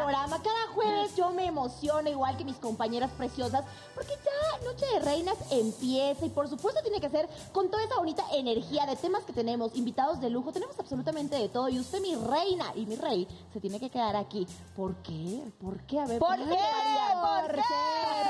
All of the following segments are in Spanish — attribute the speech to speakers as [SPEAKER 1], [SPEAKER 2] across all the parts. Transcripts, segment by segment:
[SPEAKER 1] programa. Cada jueves yo me emociono igual que mis compañeras preciosas porque Noche de Reinas empieza y por supuesto tiene que ser con toda esa bonita energía de temas que tenemos, invitados de lujo, tenemos absolutamente de todo y usted mi reina y mi rey se tiene que quedar aquí. ¿Por qué? ¿Por qué? A ver,
[SPEAKER 2] ¿Por
[SPEAKER 1] qué,
[SPEAKER 2] qué?
[SPEAKER 1] María?
[SPEAKER 2] ¿Por qué?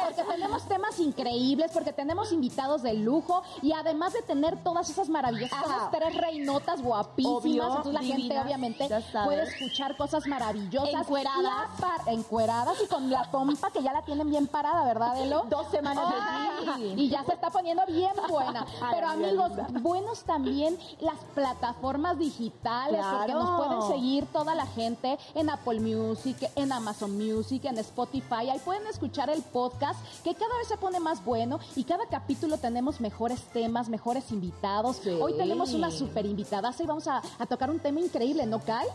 [SPEAKER 3] Porque tenemos temas increíbles, porque tenemos invitados de lujo y además de tener todas esas maravillosas, somos tres reinotas guapísimas,
[SPEAKER 1] Obvio,
[SPEAKER 3] entonces la gente obviamente puede escuchar cosas maravillosas.
[SPEAKER 1] Encueradas.
[SPEAKER 3] Y encueradas y con la pompa que ya la tienen bien parada, ¿verdad, Elo?
[SPEAKER 1] Dos semanas de
[SPEAKER 3] Y ya se está poniendo bien buena. Pero amigos, buenos también las plataformas digitales, porque
[SPEAKER 1] Claro.
[SPEAKER 3] nos pueden seguir toda la gente en Apple Music, en Amazon Music, en Spotify. Ahí pueden escuchar el podcast que cada vez se pone más bueno y cada capítulo tenemos mejores temas, mejores invitados.
[SPEAKER 1] Sí.
[SPEAKER 3] Hoy tenemos una super invitada y vamos a, a tocar un tema increíble, ¿no, Kai?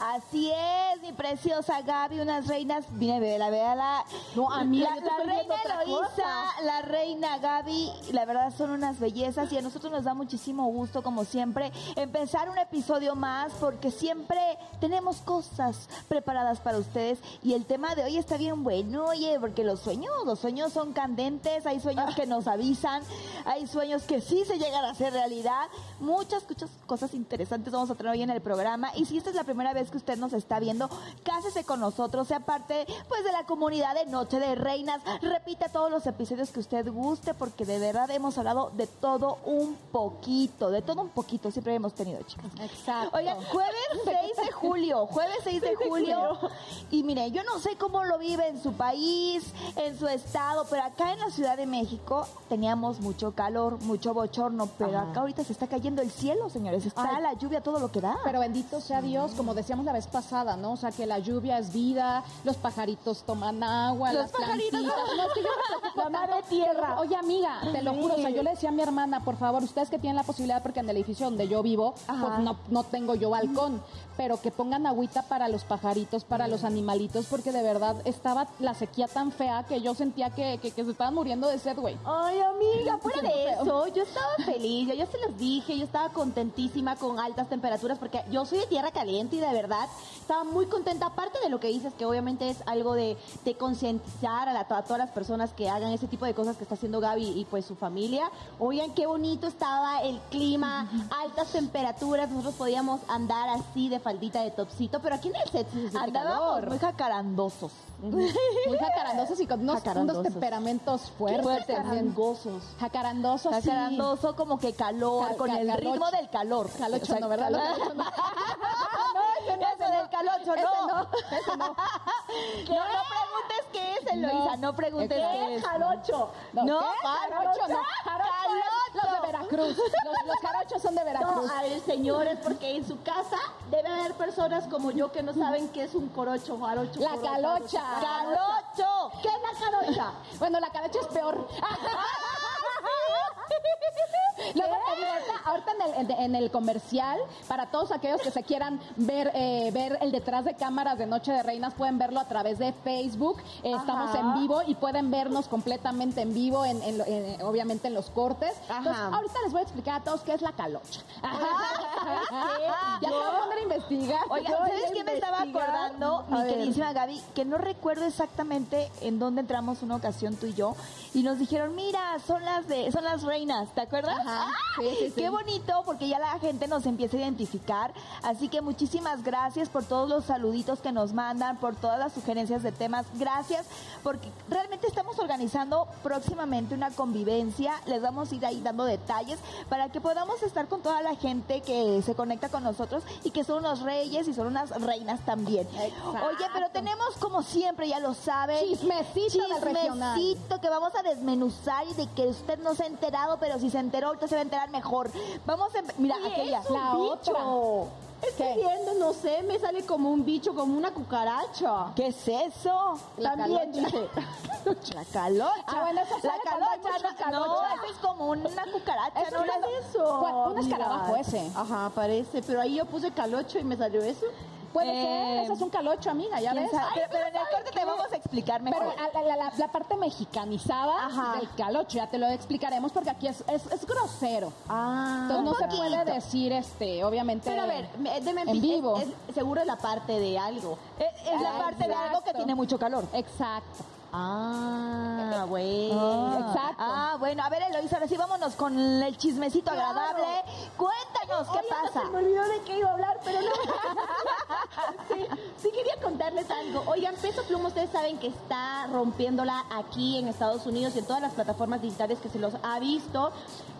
[SPEAKER 2] Así es, mi preciosa Gaby, unas reinas. Mira, véala, véala.
[SPEAKER 3] No, amiga,
[SPEAKER 2] la, la
[SPEAKER 3] viendo
[SPEAKER 2] reina Eloísa. La reina Gaby, la verdad son unas bellezas y a nosotros nos da muchísimo gusto, como siempre, empezar un episodio más porque siempre tenemos cosas preparadas para ustedes y el tema de hoy está bien bueno, oye, porque los sueños, los sueños son candentes, hay sueños que nos avisan, hay sueños que sí se llegan a hacer realidad, muchas, muchas cosas interesantes vamos a tener hoy en el programa y si esta es la primera vez que usted nos está viendo, cásese con nosotros, sea parte pues de la comunidad de Noche de Reinas, repita todos los episodios que usted guste porque de verdad hemos hablado de todo un poquito, de todo un poquito, siempre hemos tenido chicas.
[SPEAKER 3] Exacto.
[SPEAKER 2] Oigan, jueves 6 de julio, jueves 6 de julio. Y mire, yo no sé cómo lo vive en su país, en su estado, pero acá en la Ciudad de México teníamos mucho calor, mucho bochorno, pero
[SPEAKER 3] Ajá.
[SPEAKER 2] acá ahorita se está cayendo el cielo, señores. Está
[SPEAKER 3] Ay.
[SPEAKER 2] la lluvia todo lo que da.
[SPEAKER 3] Pero bendito sea Dios, como decíamos la vez pasada, ¿no? O sea, que la lluvia es vida, los pajaritos toman agua,
[SPEAKER 2] Los
[SPEAKER 3] las
[SPEAKER 2] pajaritos.
[SPEAKER 3] plantitas. No, es que yo me preocupo
[SPEAKER 2] La madre tierra.
[SPEAKER 3] Oye, amiga, te lo juro, o sea, yo le decía a mi hermana, por favor, ustedes que tienen la posibilidad, porque en el edificio donde yo vivo,
[SPEAKER 2] Ajá.
[SPEAKER 3] pues no, no tengo yo balcón, pero que pongan agüita para los pajaritos, para los animalitos, porque de verdad estaba la sequía tan fea que yo sentía que, que, que se estaban muriendo de sed, güey.
[SPEAKER 1] Ay, amiga, fuera de eso, yo estaba feliz, ya yo se los dije, yo estaba contentísima con altas temperaturas porque yo soy de tierra caliente y de verdad estaba muy contenta, aparte de lo que dices, que obviamente es algo de, de concientizar a, la- a todas las personas que hagan ese tipo de cosas que está haciendo Gaby y pues su familia. Oigan, qué bonito estaba el clima, altas temperaturas, nosotros podíamos andar así de faldita de topsito, pero aquí en el set sí
[SPEAKER 2] Andábamos
[SPEAKER 1] calor.
[SPEAKER 2] muy jacarandosos.
[SPEAKER 3] Muy jacarandosos y con unos, temperamentos fuertes.
[SPEAKER 2] Fuertes, jacarandosos.
[SPEAKER 3] Sí.
[SPEAKER 2] Jacarandoso como que calor,
[SPEAKER 3] Cal-
[SPEAKER 2] con el ritmo del calor.
[SPEAKER 3] Calocho
[SPEAKER 2] O sea,
[SPEAKER 3] no, ¿verdad?
[SPEAKER 2] calo-
[SPEAKER 3] Calocho no.
[SPEAKER 2] no, ese no, ese del calocho, no.
[SPEAKER 3] no, ese no.
[SPEAKER 2] No, no preguntes qué es, Eloisa, no, preguntes
[SPEAKER 3] ¿Qué
[SPEAKER 2] qué es.
[SPEAKER 1] Jarocho.
[SPEAKER 3] No,
[SPEAKER 2] No,
[SPEAKER 3] jarocho no. Jarocho los de. Veracruz. Los, los jarochos son de Veracruz.
[SPEAKER 1] No, a ver, señores, porque en su casa debe haber personas como yo que no saben qué es un corocho, jarocho.
[SPEAKER 3] La
[SPEAKER 1] corocho,
[SPEAKER 3] calocha.
[SPEAKER 2] Calocho.
[SPEAKER 1] ¿Qué es la calocha?
[SPEAKER 3] Bueno, la calocha es peor. Luego te digo, ahorita, ahorita en, el, en- en el comercial, para todos aquellos que se quieran ver eh, ver el detrás de cámaras de Noche de Reinas, pueden verlo a través de Facebook. Eh, estamos
[SPEAKER 2] Ajá.
[SPEAKER 3] en vivo y pueden vernos completamente en vivo, en, en lo- en- obviamente en los cortes. Entonces,
[SPEAKER 1] Ajá.
[SPEAKER 3] ahorita les voy a explicar a todos qué es la calocha. ya se va a poner a investigar.
[SPEAKER 2] Oigan, ¿sabes
[SPEAKER 3] voy
[SPEAKER 2] qué me estaba acordando, mi queridísima Gaby? Que no recuerdo exactamente en dónde entramos una ocasión tú y yo y nos dijeron, mira, son las de, son las reinas, ¿te acuerdas?
[SPEAKER 3] Ajá,
[SPEAKER 2] ¡Ah!
[SPEAKER 3] sí, sí, sí.
[SPEAKER 2] Qué bonito, porque ya la gente nos empieza a identificar. Así que muchísimas gracias por todos los saluditos que nos mandan, por todas las sugerencias de temas. Gracias, porque realmente estamos organizando próximamente una convivencia. Les vamos a ir ahí dando detalles para que podamos estar con toda la gente que se conecta con nosotros y que son unos reyes y son unas reinas también.
[SPEAKER 3] Exacto.
[SPEAKER 2] Oye, pero tenemos como siempre, ya lo saben.
[SPEAKER 3] Chismecito.
[SPEAKER 2] Chismecito que vamos a desmenuzar y de que usted no se ha enterado, pero si se enteró, ahorita se va a enterar mejor. Vamos a... Mira,
[SPEAKER 1] ¿Qué
[SPEAKER 2] aquella.
[SPEAKER 1] es un
[SPEAKER 3] La
[SPEAKER 1] bicho?
[SPEAKER 3] otra.
[SPEAKER 1] Estoy
[SPEAKER 3] ¿Qué?
[SPEAKER 1] viendo, no sé, me sale como un bicho, como una cucaracha.
[SPEAKER 2] ¿Qué es eso?
[SPEAKER 3] La
[SPEAKER 1] También
[SPEAKER 3] calocha.
[SPEAKER 2] La calocha.
[SPEAKER 3] Ah, bueno, eso
[SPEAKER 2] la calocha. No, eso es como una cucaracha.
[SPEAKER 3] Eso
[SPEAKER 2] ¿no?
[SPEAKER 3] es
[SPEAKER 1] eso?
[SPEAKER 3] Un escarabajo ese.
[SPEAKER 1] Ajá, parece. Pero ahí yo puse calocho y me salió eso.
[SPEAKER 3] Puede
[SPEAKER 2] Eh,
[SPEAKER 3] ser, ese es un calocho, amiga, ya
[SPEAKER 2] ¿Quién
[SPEAKER 3] ves. Ay,
[SPEAKER 2] Pero, pero en el
[SPEAKER 3] ¿sabe
[SPEAKER 2] corte te
[SPEAKER 3] qué?
[SPEAKER 2] vamos a explicar
[SPEAKER 3] Pero
[SPEAKER 2] mejor.
[SPEAKER 3] a- la, la- la parte mexicanizada
[SPEAKER 2] Ajá.
[SPEAKER 3] del calocho, ya te lo explicaremos porque aquí es, es, es grosero.
[SPEAKER 1] Ah,
[SPEAKER 3] Entonces no se puede decir, este, obviamente.
[SPEAKER 1] Pero a ver, me- deme
[SPEAKER 3] en vivo.
[SPEAKER 1] Es, es- seguro es la parte de algo.
[SPEAKER 2] Es, es la parte de algo que tiene mucho calor.
[SPEAKER 3] Exacto.
[SPEAKER 1] Ah, bueno.
[SPEAKER 2] Ah,
[SPEAKER 3] exacto.
[SPEAKER 2] Ah, bueno, a ver, Eloisa, ahora sí vámonos con el chismecito
[SPEAKER 1] Claro.
[SPEAKER 2] agradable. Cuéntanos, ¿qué
[SPEAKER 1] Oye,
[SPEAKER 2] pasa?
[SPEAKER 1] Se me olvidó de qué iba a hablar, pero no. sí, sí quería contarles algo. Oigan, Peso Pluma, ustedes saben que está rompiéndola aquí en Estados Unidos y en todas las plataformas digitales que se los ha visto.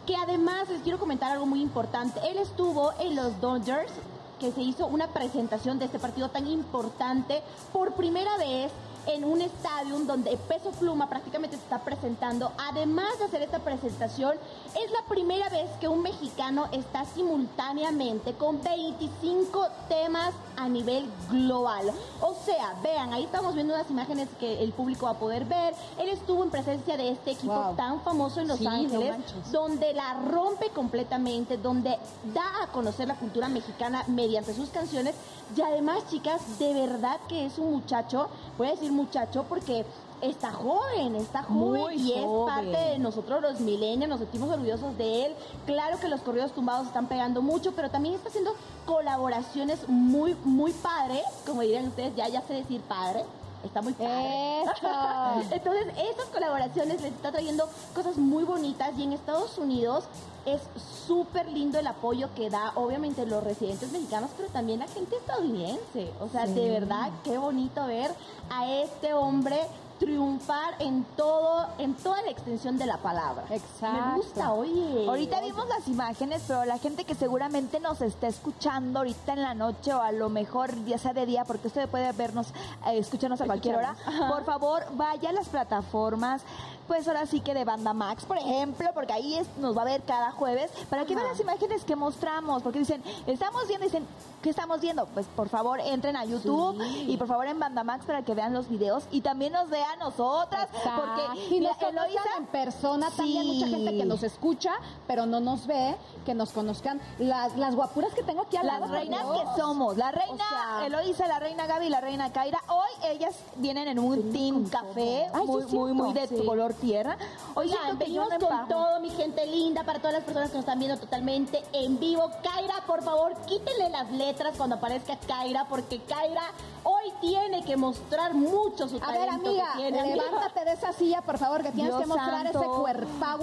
[SPEAKER 1] Que además les quiero comentar algo muy importante. Él estuvo en los Dodgers, que se hizo una presentación de este partido tan importante por primera vez en un estadio donde Peso Pluma prácticamente se está presentando. Además de hacer esta presentación, es la primera vez que un mexicano está simultáneamente con 25 temas a nivel global. O sea, vean, ahí estamos viendo unas imágenes que el público va a poder ver. Él estuvo en presencia de este equipo
[SPEAKER 3] Wow.
[SPEAKER 1] tan famoso en Los
[SPEAKER 3] Sí,
[SPEAKER 1] Ángeles, donde la rompe completamente, donde da a conocer la cultura mexicana mediante sus canciones. Y además, chicas, de verdad que es un muchacho, voy a decir muchacho porque está joven, está joven
[SPEAKER 2] Muy
[SPEAKER 1] y es
[SPEAKER 2] joven.
[SPEAKER 1] parte de nosotros los millennials, nos sentimos orgullosos de él. Claro que los corridos tumbados están pegando mucho, pero también está haciendo colaboraciones muy, muy padres, como dirían ustedes, ya, ya sé decir padre. Está muy padre.
[SPEAKER 3] Eso.
[SPEAKER 1] Entonces, estas colaboraciones les está trayendo cosas muy bonitas y en Estados Unidos es súper lindo el apoyo que da, obviamente, los residentes mexicanos, pero también la gente estadounidense. O sea, de verdad, qué bonito ver a este hombre triunfar en todo, en toda la extensión de la palabra.
[SPEAKER 3] Exacto.
[SPEAKER 1] Me gusta, oye.
[SPEAKER 2] Ahorita
[SPEAKER 1] Oye.
[SPEAKER 2] vimos las imágenes, pero la gente que seguramente nos está escuchando ahorita en la noche o a lo mejor ya sea de día, porque usted puede vernos, eh, escucharnos a cualquier hora, por favor vaya a las plataformas, pues ahora sí que de Banda Max, por ejemplo, porque ahí es- nos va a ver cada jueves, para que vean las imágenes que mostramos, porque dicen, estamos viendo, dicen, ¿qué estamos viendo? Pues por favor entren a YouTube
[SPEAKER 1] Sí.
[SPEAKER 2] y por favor en Banda Max para que vean los videos y también nos vean nosotras, porque
[SPEAKER 3] y nos conozcan
[SPEAKER 2] Eloísa-
[SPEAKER 3] en persona también mucha gente que nos escucha pero no nos ve que nos conozcan. Las, las guapuras que tengo aquí al
[SPEAKER 2] Las
[SPEAKER 3] lado,
[SPEAKER 2] reinas que somos, la reina
[SPEAKER 1] O sea-
[SPEAKER 2] Eloisa, la reina Gaby y la reina Kaira. Hoy ellas vienen en un team café,
[SPEAKER 3] Ay,
[SPEAKER 2] muy, muy, muy de tu color tierra. Hoy
[SPEAKER 1] Oigan, venimos
[SPEAKER 2] no
[SPEAKER 1] con todo, mi gente linda, para todas las personas que nos están viendo totalmente en vivo. Kaira, por favor, quítenle las letras cuando aparezca Kaira, porque Kaira hoy tiene que mostrar mucho su
[SPEAKER 3] A ver,
[SPEAKER 1] talento
[SPEAKER 3] amiga,
[SPEAKER 1] que tiene.
[SPEAKER 3] levántate de esa silla, por favor, que tienes
[SPEAKER 2] Dios
[SPEAKER 3] que mostrar
[SPEAKER 2] santo.
[SPEAKER 3] ese power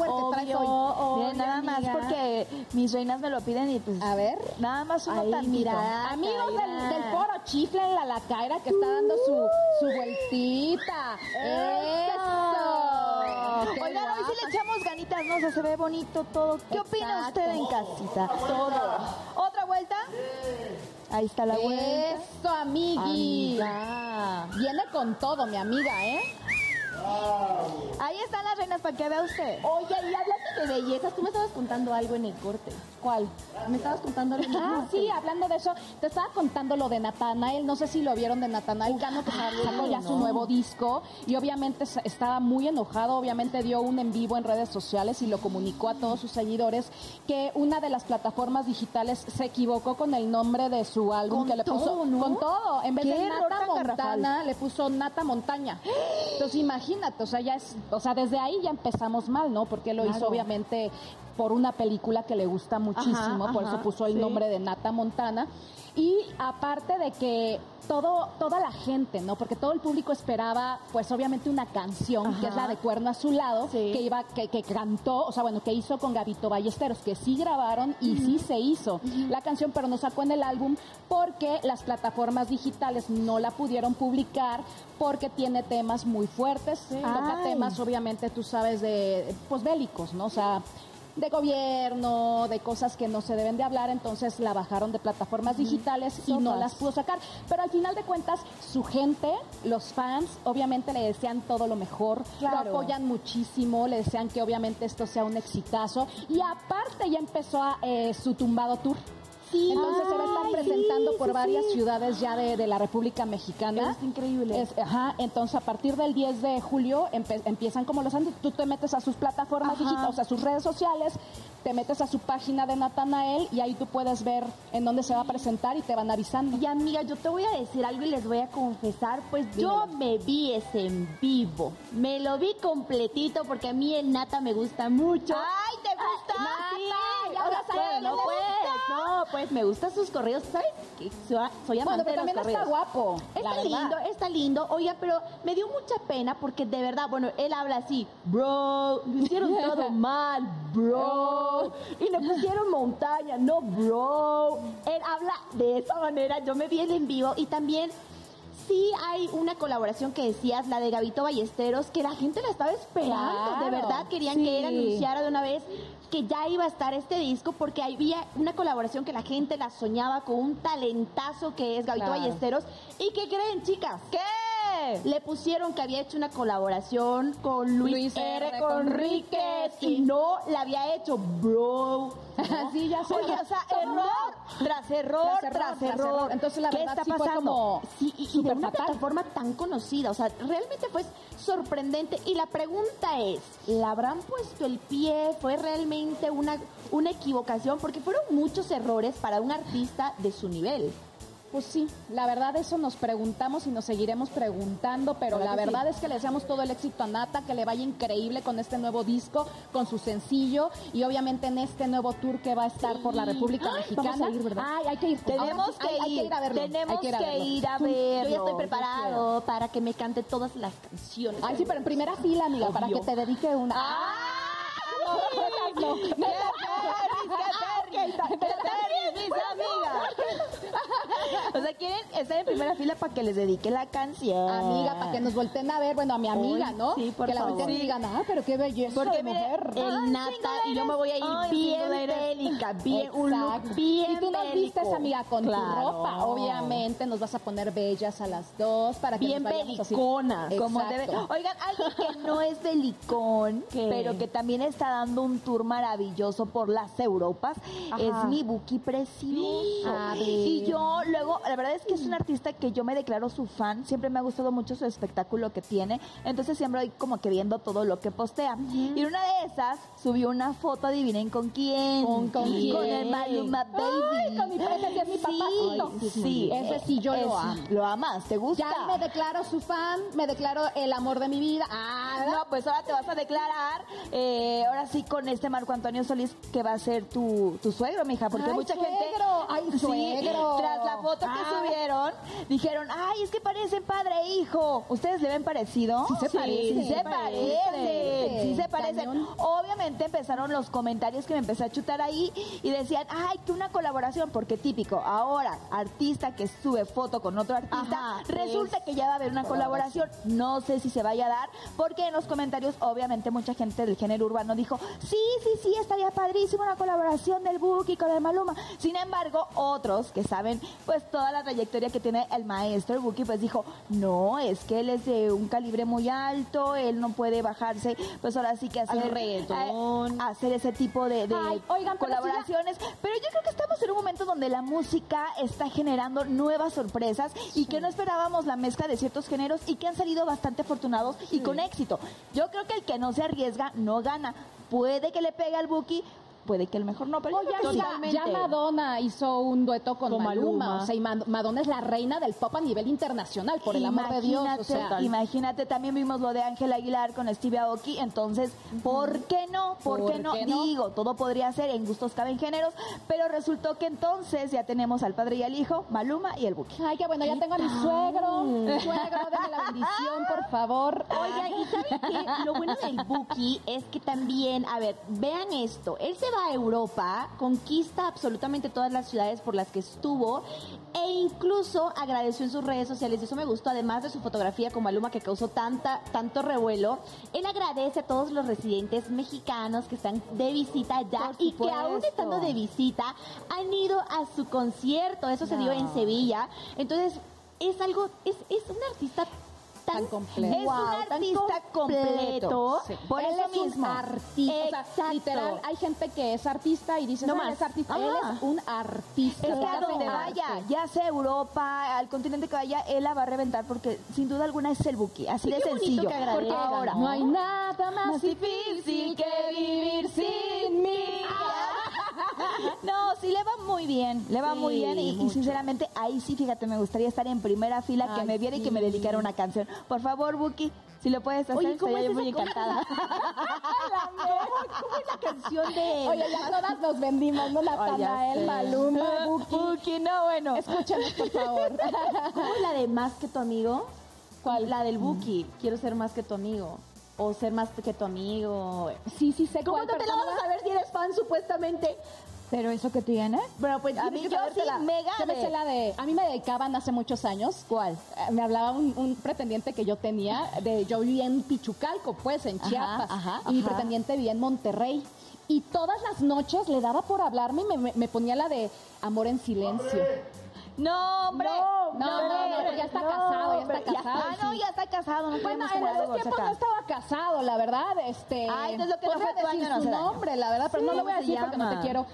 [SPEAKER 3] que traes hoy.
[SPEAKER 1] obvio,
[SPEAKER 2] Miren, nada más porque mis reinas me lo piden y pues
[SPEAKER 3] A ver.
[SPEAKER 2] nada más uno
[SPEAKER 1] Ay,
[SPEAKER 2] tantito.
[SPEAKER 1] mira.
[SPEAKER 3] Amigos del, foro, chiflen la la Kaira que está dando su, su vueltita. Eso.
[SPEAKER 2] Oigan, hoy sí le echamos ganitas, ¿no? O sea, se ve bonito todo. ¿Qué opina usted en casita? Todo. ¿Otra vuelta? Ahí está la vuelta.
[SPEAKER 3] Eso, amigui.
[SPEAKER 1] Amiga.
[SPEAKER 3] Viene con todo, mi amiga, ¿eh?
[SPEAKER 2] Ahí están las reinas para que vea usted.
[SPEAKER 1] Oye, y hablando de bellezas, tú me estabas contando algo en el corte.
[SPEAKER 3] ¿Cuál?
[SPEAKER 1] Me estabas contando algo
[SPEAKER 3] Ah, sí, hablando de eso, te estaba contando lo de Natanael, no sé si lo vieron de Natanael Cano, que sacó ya su nuevo disco y obviamente estaba muy enojado, obviamente dio un en vivo en redes sociales y lo comunicó a todos sus seguidores que una de las plataformas digitales se equivocó con el nombre de su álbum que le puso
[SPEAKER 2] todo, ¿no?
[SPEAKER 3] con todo, en vez de Nata
[SPEAKER 2] garrafal.
[SPEAKER 3] Le puso Nata Montaña. Entonces imagínate, o sea, ya es, o sea, desde ahí ya empezamos mal, ¿no? Porque lo hizo obviamente por una película que le gusta muchísimo,
[SPEAKER 1] Ajá,
[SPEAKER 3] por eso puso el
[SPEAKER 1] sí.
[SPEAKER 3] nombre de Nata Montana. Y aparte de que todo, toda la gente, ¿no? Porque todo el público esperaba, pues obviamente una canción, que es la de Cuerno a su lado,
[SPEAKER 1] Sí.
[SPEAKER 3] que iba, que, que cantó, o sea, bueno, que hizo con Gabito Ballesteros, que sí grabaron y sí se hizo la canción, pero no sacó en el álbum porque las plataformas digitales no la pudieron publicar porque tiene temas muy fuertes, toca
[SPEAKER 2] Ay.
[SPEAKER 3] temas, obviamente, tú sabes, de, pues bélicos, ¿no? O sea, de gobierno, de cosas que no se deben de hablar, entonces la bajaron de plataformas digitales y no las pudo sacar. Pero al final de cuentas, su gente, los fans, obviamente le desean todo lo mejor,
[SPEAKER 2] Claro.
[SPEAKER 3] lo apoyan muchísimo, le desean que obviamente esto sea un exitazo y aparte ya empezó a, eh, su tumbado tour.
[SPEAKER 1] Sí.
[SPEAKER 3] Entonces se va a estar presentando
[SPEAKER 1] sí,
[SPEAKER 3] por
[SPEAKER 1] sí,
[SPEAKER 3] varias ciudades ya de, de la República Mexicana.
[SPEAKER 2] Es increíble.
[SPEAKER 3] Es- ajá, entonces a partir del 10 de julio empiezan como los antes, tú te metes a sus plataformas digitales, o sea, a sus redes sociales, te metes a su página de Natanael y ahí tú puedes ver en dónde se va a presentar y te van avisando.
[SPEAKER 1] Y amiga, yo te voy a decir algo y les voy a confesar, pues yo me vi ese en vivo. Me lo vi completito porque a mí el nata me gusta mucho.
[SPEAKER 2] ¡Ay, te gusta!
[SPEAKER 1] Nata,
[SPEAKER 2] Sí,
[SPEAKER 1] ya
[SPEAKER 2] o
[SPEAKER 1] vas
[SPEAKER 2] sea,
[SPEAKER 1] a ver,
[SPEAKER 2] ¿le
[SPEAKER 1] no pues, no, pues me gustan sus corridos, ¿sabes? Soy, soy
[SPEAKER 3] Bueno,
[SPEAKER 1] amante
[SPEAKER 3] pero
[SPEAKER 1] de
[SPEAKER 3] también
[SPEAKER 1] los
[SPEAKER 3] está guapo. la
[SPEAKER 1] Está
[SPEAKER 3] verdad.
[SPEAKER 1] lindo, está lindo. Oiga, pero me dio mucha pena porque de verdad, bueno, él habla así, bro, lo hicieron todo mal, bro. Y le pusieron montaña, no, bro. Él habla de esa manera. Yo me vi en vivo y también sí hay una colaboración que decías, la de Gabito Ballesteros, que la gente la estaba esperando. de verdad querían
[SPEAKER 3] sí.
[SPEAKER 1] que él anunciara de una vez que ya iba a estar este disco porque había una colaboración que la gente la soñaba con un talentazo que es Gabito
[SPEAKER 3] Claro.
[SPEAKER 1] Ballesteros. ¿Y qué creen, chicas?
[SPEAKER 2] ¿Qué?
[SPEAKER 1] Le pusieron que había hecho una colaboración con Luis,
[SPEAKER 3] Luis
[SPEAKER 1] R.
[SPEAKER 3] R.
[SPEAKER 1] Conríquez y no la había hecho, bro.
[SPEAKER 3] Sí, ya sé.
[SPEAKER 2] Oye, o sea, error tras error,
[SPEAKER 3] Tras error,
[SPEAKER 2] tras
[SPEAKER 3] tras
[SPEAKER 2] error.
[SPEAKER 3] error. Entonces, la
[SPEAKER 2] ¿Qué
[SPEAKER 3] verdad,
[SPEAKER 2] está
[SPEAKER 3] sí fue
[SPEAKER 2] pasando?
[SPEAKER 3] como-
[SPEAKER 1] Sí, y, y de una
[SPEAKER 3] fatal.
[SPEAKER 1] plataforma tan conocida, o sea, realmente fue sorprendente. Y la pregunta es, ¿le habrán puesto el pie? ¿Fue realmente una, una equivocación? Porque fueron muchos errores para un artista de su nivel.
[SPEAKER 3] Pues sí, la verdad eso nos preguntamos y nos seguiremos preguntando, pero la
[SPEAKER 1] ¿Verdad
[SPEAKER 3] es que le deseamos todo el éxito a Nata, que le vaya increíble con este nuevo disco, con su sencillo y obviamente en este nuevo tour que va a estar por la República Mexicana.
[SPEAKER 1] vamos a ir, ¿verdad?
[SPEAKER 3] Ay, hay que ir.
[SPEAKER 2] Tenemos
[SPEAKER 3] sí,
[SPEAKER 2] que
[SPEAKER 3] hay, hay
[SPEAKER 2] ir,
[SPEAKER 3] que ir a verlo.
[SPEAKER 2] tenemos
[SPEAKER 3] que ir a
[SPEAKER 2] que
[SPEAKER 3] verlo.
[SPEAKER 2] ir a
[SPEAKER 1] Yo ya estoy preparado para que me cante todas las canciones.
[SPEAKER 3] Ay, sí, pero en primera fila, amiga, para que te dedique una.
[SPEAKER 2] ¡Ah!
[SPEAKER 3] no, no.
[SPEAKER 2] ¡Qué perris, mis amigas! O sea, quieren estar en primera fila para que les dedique la canción.
[SPEAKER 3] Amiga, para que nos volteen a ver, bueno, a mi amiga, ¿no?
[SPEAKER 1] sí, por
[SPEAKER 3] que la volteen y digan, ah, pero qué belleza
[SPEAKER 2] Porque
[SPEAKER 3] de
[SPEAKER 2] mire,
[SPEAKER 3] mujer.
[SPEAKER 1] El nata y yo me voy a ir
[SPEAKER 2] Ay,
[SPEAKER 1] bien bélica, bien, un look bien
[SPEAKER 3] Y tú nos vistes, amiga, con
[SPEAKER 1] Claro.
[SPEAKER 3] tu ropa. Obviamente nos vas a poner bellas a las dos para que
[SPEAKER 1] Bien
[SPEAKER 3] nos
[SPEAKER 1] beliconas.
[SPEAKER 2] Como debe. Oigan, alguien que no es belicón,
[SPEAKER 1] ¿Qué?
[SPEAKER 2] pero que también está dando un tour maravilloso por las Europas,
[SPEAKER 1] Ajá.
[SPEAKER 2] es mi Buki precioso.
[SPEAKER 3] A ver.
[SPEAKER 2] Y yo luego, la verdad es que es un artista que yo me declaro su fan, siempre me ha gustado mucho su espectáculo que tiene, entonces siempre voy como que viendo todo lo que postea. Y en una de esas subió una foto, adivinen con quién.
[SPEAKER 3] ¿Con- con quién?
[SPEAKER 2] el Maluma Baby.
[SPEAKER 3] Ay, con mi- ese sí es mi papacito.
[SPEAKER 2] Sí,
[SPEAKER 3] Sí,
[SPEAKER 2] sí,
[SPEAKER 3] ese sí yo lo
[SPEAKER 2] ese-
[SPEAKER 3] amo.
[SPEAKER 2] Lo amas, ¿te gusta?
[SPEAKER 3] Ya me declaro su fan, me declaro el amor de mi vida. Ah,
[SPEAKER 2] No, pues ahora te vas a declarar, eh, ahora sí con este Marco Antonio Solís que va a ser tu, tu suegro, mija, porque
[SPEAKER 3] Ay,
[SPEAKER 2] mucha
[SPEAKER 3] suegro,
[SPEAKER 2] gente,
[SPEAKER 3] ay,
[SPEAKER 2] sí,
[SPEAKER 3] suegro.
[SPEAKER 2] tras la foto que
[SPEAKER 3] Ah.
[SPEAKER 2] subieron, dijeron, ay, es que parecen padre e hijo. ¿Ustedes le ven parecido?
[SPEAKER 3] Sí se parecen,
[SPEAKER 2] sí se parecen,
[SPEAKER 3] parecen.
[SPEAKER 2] sí se parecen.
[SPEAKER 3] Cañón.
[SPEAKER 2] Obviamente empezaron los comentarios que me empecé a chutar ahí y decían, ay, que una colaboración, porque típico, ahora, artista que sube foto con otro artista,
[SPEAKER 1] Ajá,
[SPEAKER 2] resulta que ya va a haber una colaboración. No sé si se vaya a dar, porque en los comentarios, obviamente, mucha gente del género urbano dijo, sí, sí, sí, estaría padrísimo una colaboración del Buki con el Maluma. Sin embargo, otros que saben, pues, toda la trayectoria que tiene el maestro, el Buki, pues dijo, no, es que él es de un calibre muy alto, él no puede bajarse, pues ahora sí que hacer,
[SPEAKER 1] reggaetón.
[SPEAKER 2] eh, hacer ese tipo de, de
[SPEAKER 3] Ay, oigan, pero si ya-
[SPEAKER 2] colaboraciones. Pero yo creo que estamos en un momento donde la música está generando nuevas sorpresas y que no esperábamos la mezcla de ciertos géneros y que han salido bastante afortunados y con éxito. Yo creo que el que no se arriesga no gana. Puede que le pegue al Buki, puede que el mejor no, pero yo
[SPEAKER 3] Oye,
[SPEAKER 2] creo que sí.
[SPEAKER 3] ya Madonna hizo un dueto con,
[SPEAKER 1] Con
[SPEAKER 3] Maluma.
[SPEAKER 1] Maluma.
[SPEAKER 3] O sea, y Ma- Madonna es la reina del pop a nivel internacional, por el amor de Dios. O
[SPEAKER 2] Imagínate,
[SPEAKER 3] sea,
[SPEAKER 2] imagínate, también vimos lo de Ángel Aguilar con Stevie Aoki, entonces, ¿por qué no? ¿Por,
[SPEAKER 3] ¿Por
[SPEAKER 2] qué, no?
[SPEAKER 3] qué no?
[SPEAKER 2] Digo, todo podría ser, en gustos caben géneros, pero resultó que entonces ya tenemos al padre y al hijo, Maluma y el Buki.
[SPEAKER 3] Ay, qué bueno, ya tengo a mi suegro. Suegro, denme la bendición, por favor.
[SPEAKER 1] Oigan, ¿y saben qué? Lo bueno del Buki es que también, a ver, vean esto. Él se va a Europa, conquista absolutamente todas las ciudades por las que estuvo e incluso agradeció en sus redes sociales, y eso me gustó, además de su fotografía con Maluma que causó tanta, tanto revuelo, él agradece a todos los residentes mexicanos que están de visita allá y que aún estando de visita han ido a su concierto, eso se dio en Sevilla. Entonces, es algo, es, es un artista
[SPEAKER 3] Tan completo.
[SPEAKER 2] Es un
[SPEAKER 1] Wow,
[SPEAKER 2] artista completo.
[SPEAKER 3] Sí.
[SPEAKER 2] Por
[SPEAKER 3] él
[SPEAKER 2] eso
[SPEAKER 3] es
[SPEAKER 2] mismo.
[SPEAKER 3] un artista. O sea, literal, hay gente que es artista y dice,
[SPEAKER 1] No más.
[SPEAKER 3] es artista.
[SPEAKER 1] Ah.
[SPEAKER 3] Él es un artista.
[SPEAKER 2] Es
[SPEAKER 3] Él
[SPEAKER 2] que vaya, ya sea Europa, al continente que vaya, él la va a reventar porque sin duda alguna es el Buki, así
[SPEAKER 1] Y
[SPEAKER 2] de sencillo.
[SPEAKER 1] que
[SPEAKER 2] Porque ahora,
[SPEAKER 3] No hay nada más,
[SPEAKER 2] Más
[SPEAKER 3] difícil que vivir sin mí.
[SPEAKER 2] No, sí le va muy bien, le va
[SPEAKER 1] Sí,
[SPEAKER 2] muy bien y, sinceramente ahí sí, fíjate, me gustaría estar en primera fila, que me viera y que me dedicara una canción. Por favor, Buki, si lo puedes hacer,
[SPEAKER 1] Oye, ¿cómo es
[SPEAKER 2] muy
[SPEAKER 1] cosa?
[SPEAKER 2] encantada.
[SPEAKER 1] ¿Cómo es la canción de...?
[SPEAKER 3] Oye, ya todas nos vendimos, ¿no? Natanael. Maluma, Buki.
[SPEAKER 2] Buki, no, bueno.
[SPEAKER 3] Escúchanos, por favor.
[SPEAKER 1] ¿Cómo es la de más que tu amigo?
[SPEAKER 3] ¿Cuál?
[SPEAKER 1] La del Buki. Quiero ser más que tu amigo. O ser más que tu amigo.
[SPEAKER 3] Sí, sí sé
[SPEAKER 1] ¿Cómo
[SPEAKER 3] cuál
[SPEAKER 1] no te la
[SPEAKER 3] persona
[SPEAKER 1] vamos a ver si eres fan supuestamente?
[SPEAKER 2] Pero eso que tiene.
[SPEAKER 1] Bueno, pues
[SPEAKER 2] A mí yo sí, mega
[SPEAKER 3] Yo me sé la de... A mí me dedicaban hace muchos años.
[SPEAKER 2] ¿Cuál?
[SPEAKER 3] Eh, Me hablaba un, un pretendiente que yo tenía, de yo vivía en Pichucalco, pues, en
[SPEAKER 2] Ajá,
[SPEAKER 3] Chiapas.
[SPEAKER 2] ajá,
[SPEAKER 3] y mi pretendiente vivía en Monterrey. Y todas las noches le daba por hablarme y me, me- me ponía la de Amor en Silencio.
[SPEAKER 2] No, hombre.
[SPEAKER 3] No, no, no, no, porque ya está casado, ya está casado,
[SPEAKER 2] Ah, no, ya está casado, no
[SPEAKER 3] Bueno, en esos tiempos no estaba casado, la verdad. Este,
[SPEAKER 2] Ay, entonces lo que no
[SPEAKER 3] podría
[SPEAKER 2] fue tu
[SPEAKER 3] decir
[SPEAKER 2] año no
[SPEAKER 3] su nombre, la verdad, pero no lo voy a
[SPEAKER 2] ¿cómo se
[SPEAKER 3] decir porque no te quiero.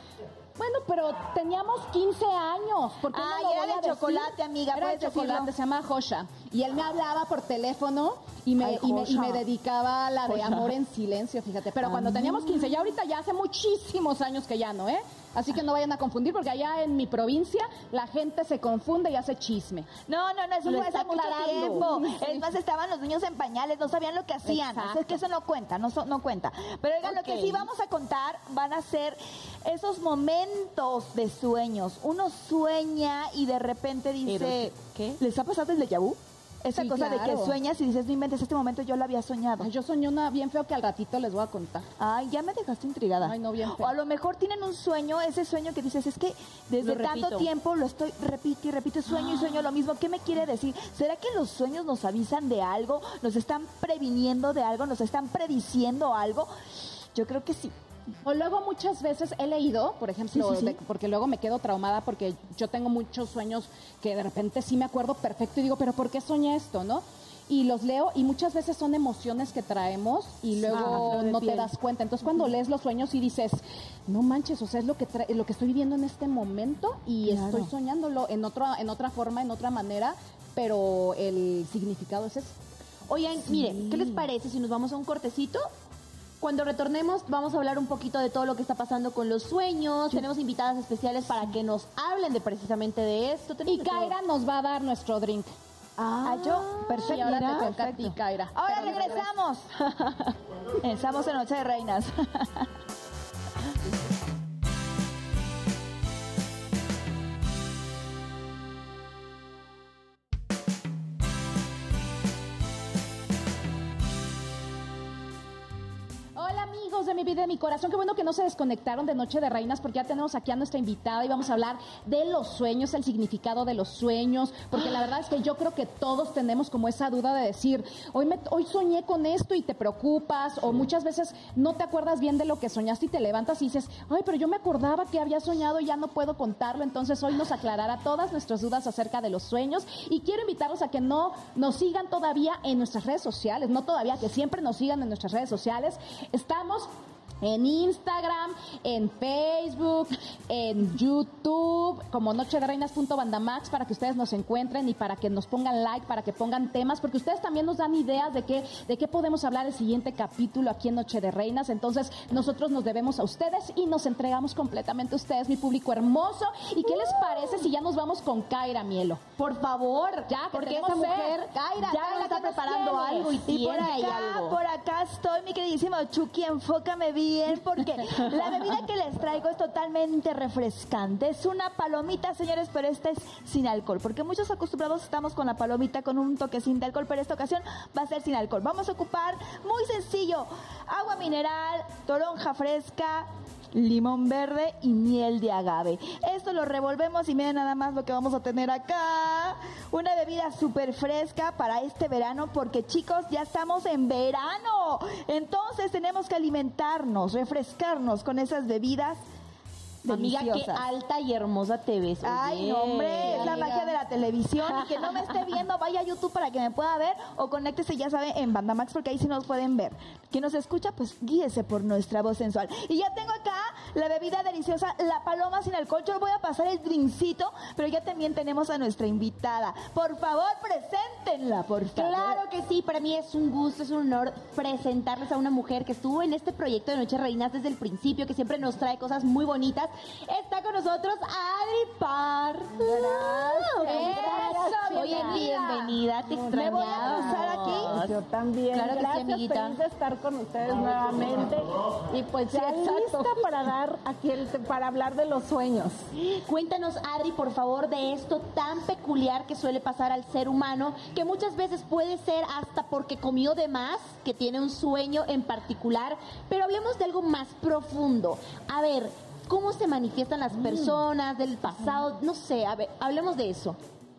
[SPEAKER 3] Bueno, pero teníamos 15 años. ¿Por qué
[SPEAKER 2] Ay,
[SPEAKER 3] no lo
[SPEAKER 2] era
[SPEAKER 3] voy
[SPEAKER 2] de
[SPEAKER 3] a decir?
[SPEAKER 2] chocolate, amiga,
[SPEAKER 3] Era de
[SPEAKER 2] decirlo.
[SPEAKER 3] chocolate, se llama Josha. Y él me hablaba por teléfono y me,
[SPEAKER 2] Ay,
[SPEAKER 3] y me, y me dedicaba a la de
[SPEAKER 2] Josha.
[SPEAKER 3] Amor en Silencio, fíjate. Pero cuando teníamos 15, ya ahorita ya hace muchísimos años que ya no, ¿eh? Así que no vayan a confundir porque allá en mi provincia la gente se confunde y hace chisme.
[SPEAKER 2] No, no, no, eso
[SPEAKER 1] Lo
[SPEAKER 2] fue hace mucho
[SPEAKER 1] aclarando.
[SPEAKER 2] tiempo. Es más, estaban los niños en pañales, no sabían lo que hacían. O sea, es que eso no cuenta, no, no cuenta. Pero oigan, lo que sí vamos a contar van a ser esos momentos de sueños. Uno sueña y de repente dice...
[SPEAKER 1] ¿Qué?
[SPEAKER 2] ¿Les ha pasado el déjà vu? Esa
[SPEAKER 3] Sí,
[SPEAKER 2] cosa de que sueñas y dices, no inventes, este momento yo lo había soñado.
[SPEAKER 3] Ay, yo soñé una bien feo que al ratito les voy a contar.
[SPEAKER 2] Ay, ya me dejaste intrigada.
[SPEAKER 3] Ay, no, bien feo.
[SPEAKER 2] O a lo mejor tienen un sueño, ese sueño que dices, es que desde tanto tiempo lo estoy, repite y repite, sueño y sueño lo mismo. ¿Qué me quiere decir? ¿Será que los sueños nos avisan de algo? ¿Nos están previniendo de algo? ¿Nos están prediciendo algo? Yo creo que sí.
[SPEAKER 3] O luego muchas veces he leído, por ejemplo,
[SPEAKER 2] Sí, sí, sí.
[SPEAKER 3] de- porque luego me quedo traumada porque yo tengo muchos sueños que de repente sí me acuerdo perfecto y digo, pero ¿por qué soñé esto, no? Y los leo y muchas veces son emociones que traemos y luego no te das cuenta. Entonces cuando lees los sueños y dices, no manches, o sea, es lo que tra- lo que estoy viviendo en este momento y
[SPEAKER 2] Claro.
[SPEAKER 3] estoy soñándolo en otra en otra forma, en otra manera, pero el significado es ese.
[SPEAKER 1] Oigan, miren, ¿qué les parece si nos vamos a un cortecito? Cuando retornemos vamos a hablar un poquito de todo lo que está pasando con los sueños. Tenemos invitadas especiales para que nos hablen de precisamente de esto.
[SPEAKER 3] Y
[SPEAKER 1] todo.
[SPEAKER 3] Kaira nos va a dar nuestro drink.
[SPEAKER 2] Ah, yo, perfecto.
[SPEAKER 3] Y ahora te toca a ti. Kaira.
[SPEAKER 2] Ahora regresamos. Estamos en Noche de Reinas.
[SPEAKER 3] mi de mi corazón, qué bueno que no se desconectaron de Noche de Reinas porque ya tenemos aquí a nuestra invitada y vamos a hablar de los sueños, el significado de los sueños, porque la verdad es que yo creo que todos tenemos como esa duda de decir, hoy, me, hoy soñé con esto y te preocupas o muchas veces no te acuerdas bien de lo que soñaste y te levantas y dices, ay, pero yo me acordaba que había soñado y ya no puedo contarlo, entonces hoy nos aclarará todas nuestras dudas acerca de los sueños y quiero invitarlos a que no nos sigan todavía en nuestras redes sociales, no todavía, que siempre nos sigan en nuestras redes sociales. Estamos en Instagram, en Facebook, en YouTube, como Noche de Reinas.bandamax para que ustedes nos encuentren y para que nos pongan like, para que pongan temas, porque ustedes también nos dan ideas de qué, de qué podemos hablar el siguiente capítulo aquí en Noche de Reinas. Entonces, nosotros nos debemos a ustedes y nos entregamos completamente a ustedes, mi público hermoso. ¿Y qué les parece si ya nos vamos con Kaira Mielo?
[SPEAKER 1] Por favor,
[SPEAKER 3] Ya, que
[SPEAKER 1] porque esa mujer
[SPEAKER 3] Kaira,
[SPEAKER 1] ya
[SPEAKER 3] Kaira,
[SPEAKER 1] está
[SPEAKER 3] ¿qué nos
[SPEAKER 1] preparando
[SPEAKER 3] tienes?
[SPEAKER 1] algo y,
[SPEAKER 2] Y por acá,
[SPEAKER 1] algo.
[SPEAKER 2] por acá estoy, mi queridísimo Chucky, enfócame bien, porque la bebida que les traigo es totalmente refrescante. Es una palomita, señores, pero esta es sin alcohol, porque muchos acostumbrados estamos con la palomita con un toquecín de alcohol, pero esta ocasión va a ser sin alcohol. Vamos a ocupar, muy sencillo, agua mineral, toronja fresca, limón verde y miel de agave. Esto lo revolvemos y miren nada más lo que vamos a tener acá. Una bebida súper fresca para este verano porque chicos ya estamos en verano. Entonces tenemos que alimentarnos, refrescarnos con esas bebidas
[SPEAKER 1] Amiga, qué
[SPEAKER 2] deliciosas.
[SPEAKER 1] alta y hermosa te ves.
[SPEAKER 2] Ay, no, hombre, es la
[SPEAKER 3] amiga.
[SPEAKER 2] magia de la televisión. Y que no me esté viendo, vaya a YouTube para que me pueda ver o conéctese, ya sabe, en Banda Max, porque ahí sí nos pueden ver. Quien nos escucha, pues guíese por nuestra voz sensual. Y ya tengo acá la bebida deliciosa, la paloma sin alcohol. Yo voy a pasar el drinkcito, pero ya también tenemos a nuestra invitada. Por favor, preséntenla, por favor.
[SPEAKER 1] Claro que sí, para mí es un gusto, es un honor presentarles a una mujer que estuvo en este proyecto de Noche Reinas desde el principio, que siempre nos trae cosas muy bonitas. Está con nosotros Adri Par.
[SPEAKER 3] Eso,
[SPEAKER 1] Oye, bienvenida, te
[SPEAKER 2] Me voy a cruzar aquí.
[SPEAKER 4] Yo también.
[SPEAKER 1] Claro que sí,
[SPEAKER 4] Gracias,
[SPEAKER 1] amiguita.
[SPEAKER 4] feliz de estar con ustedes nuevamente. Y pues ya lista para dar aquí el, para hablar de los sueños.
[SPEAKER 1] Cuéntanos, Adri, por favor, de esto tan peculiar que suele pasar al ser humano, que muchas veces puede ser hasta porque comió de más, que tiene un sueño en particular, pero hablemos de algo más profundo. A ver, ¿cómo se manifiestan las personas del pasado? No sé, a ver, hablemos de eso.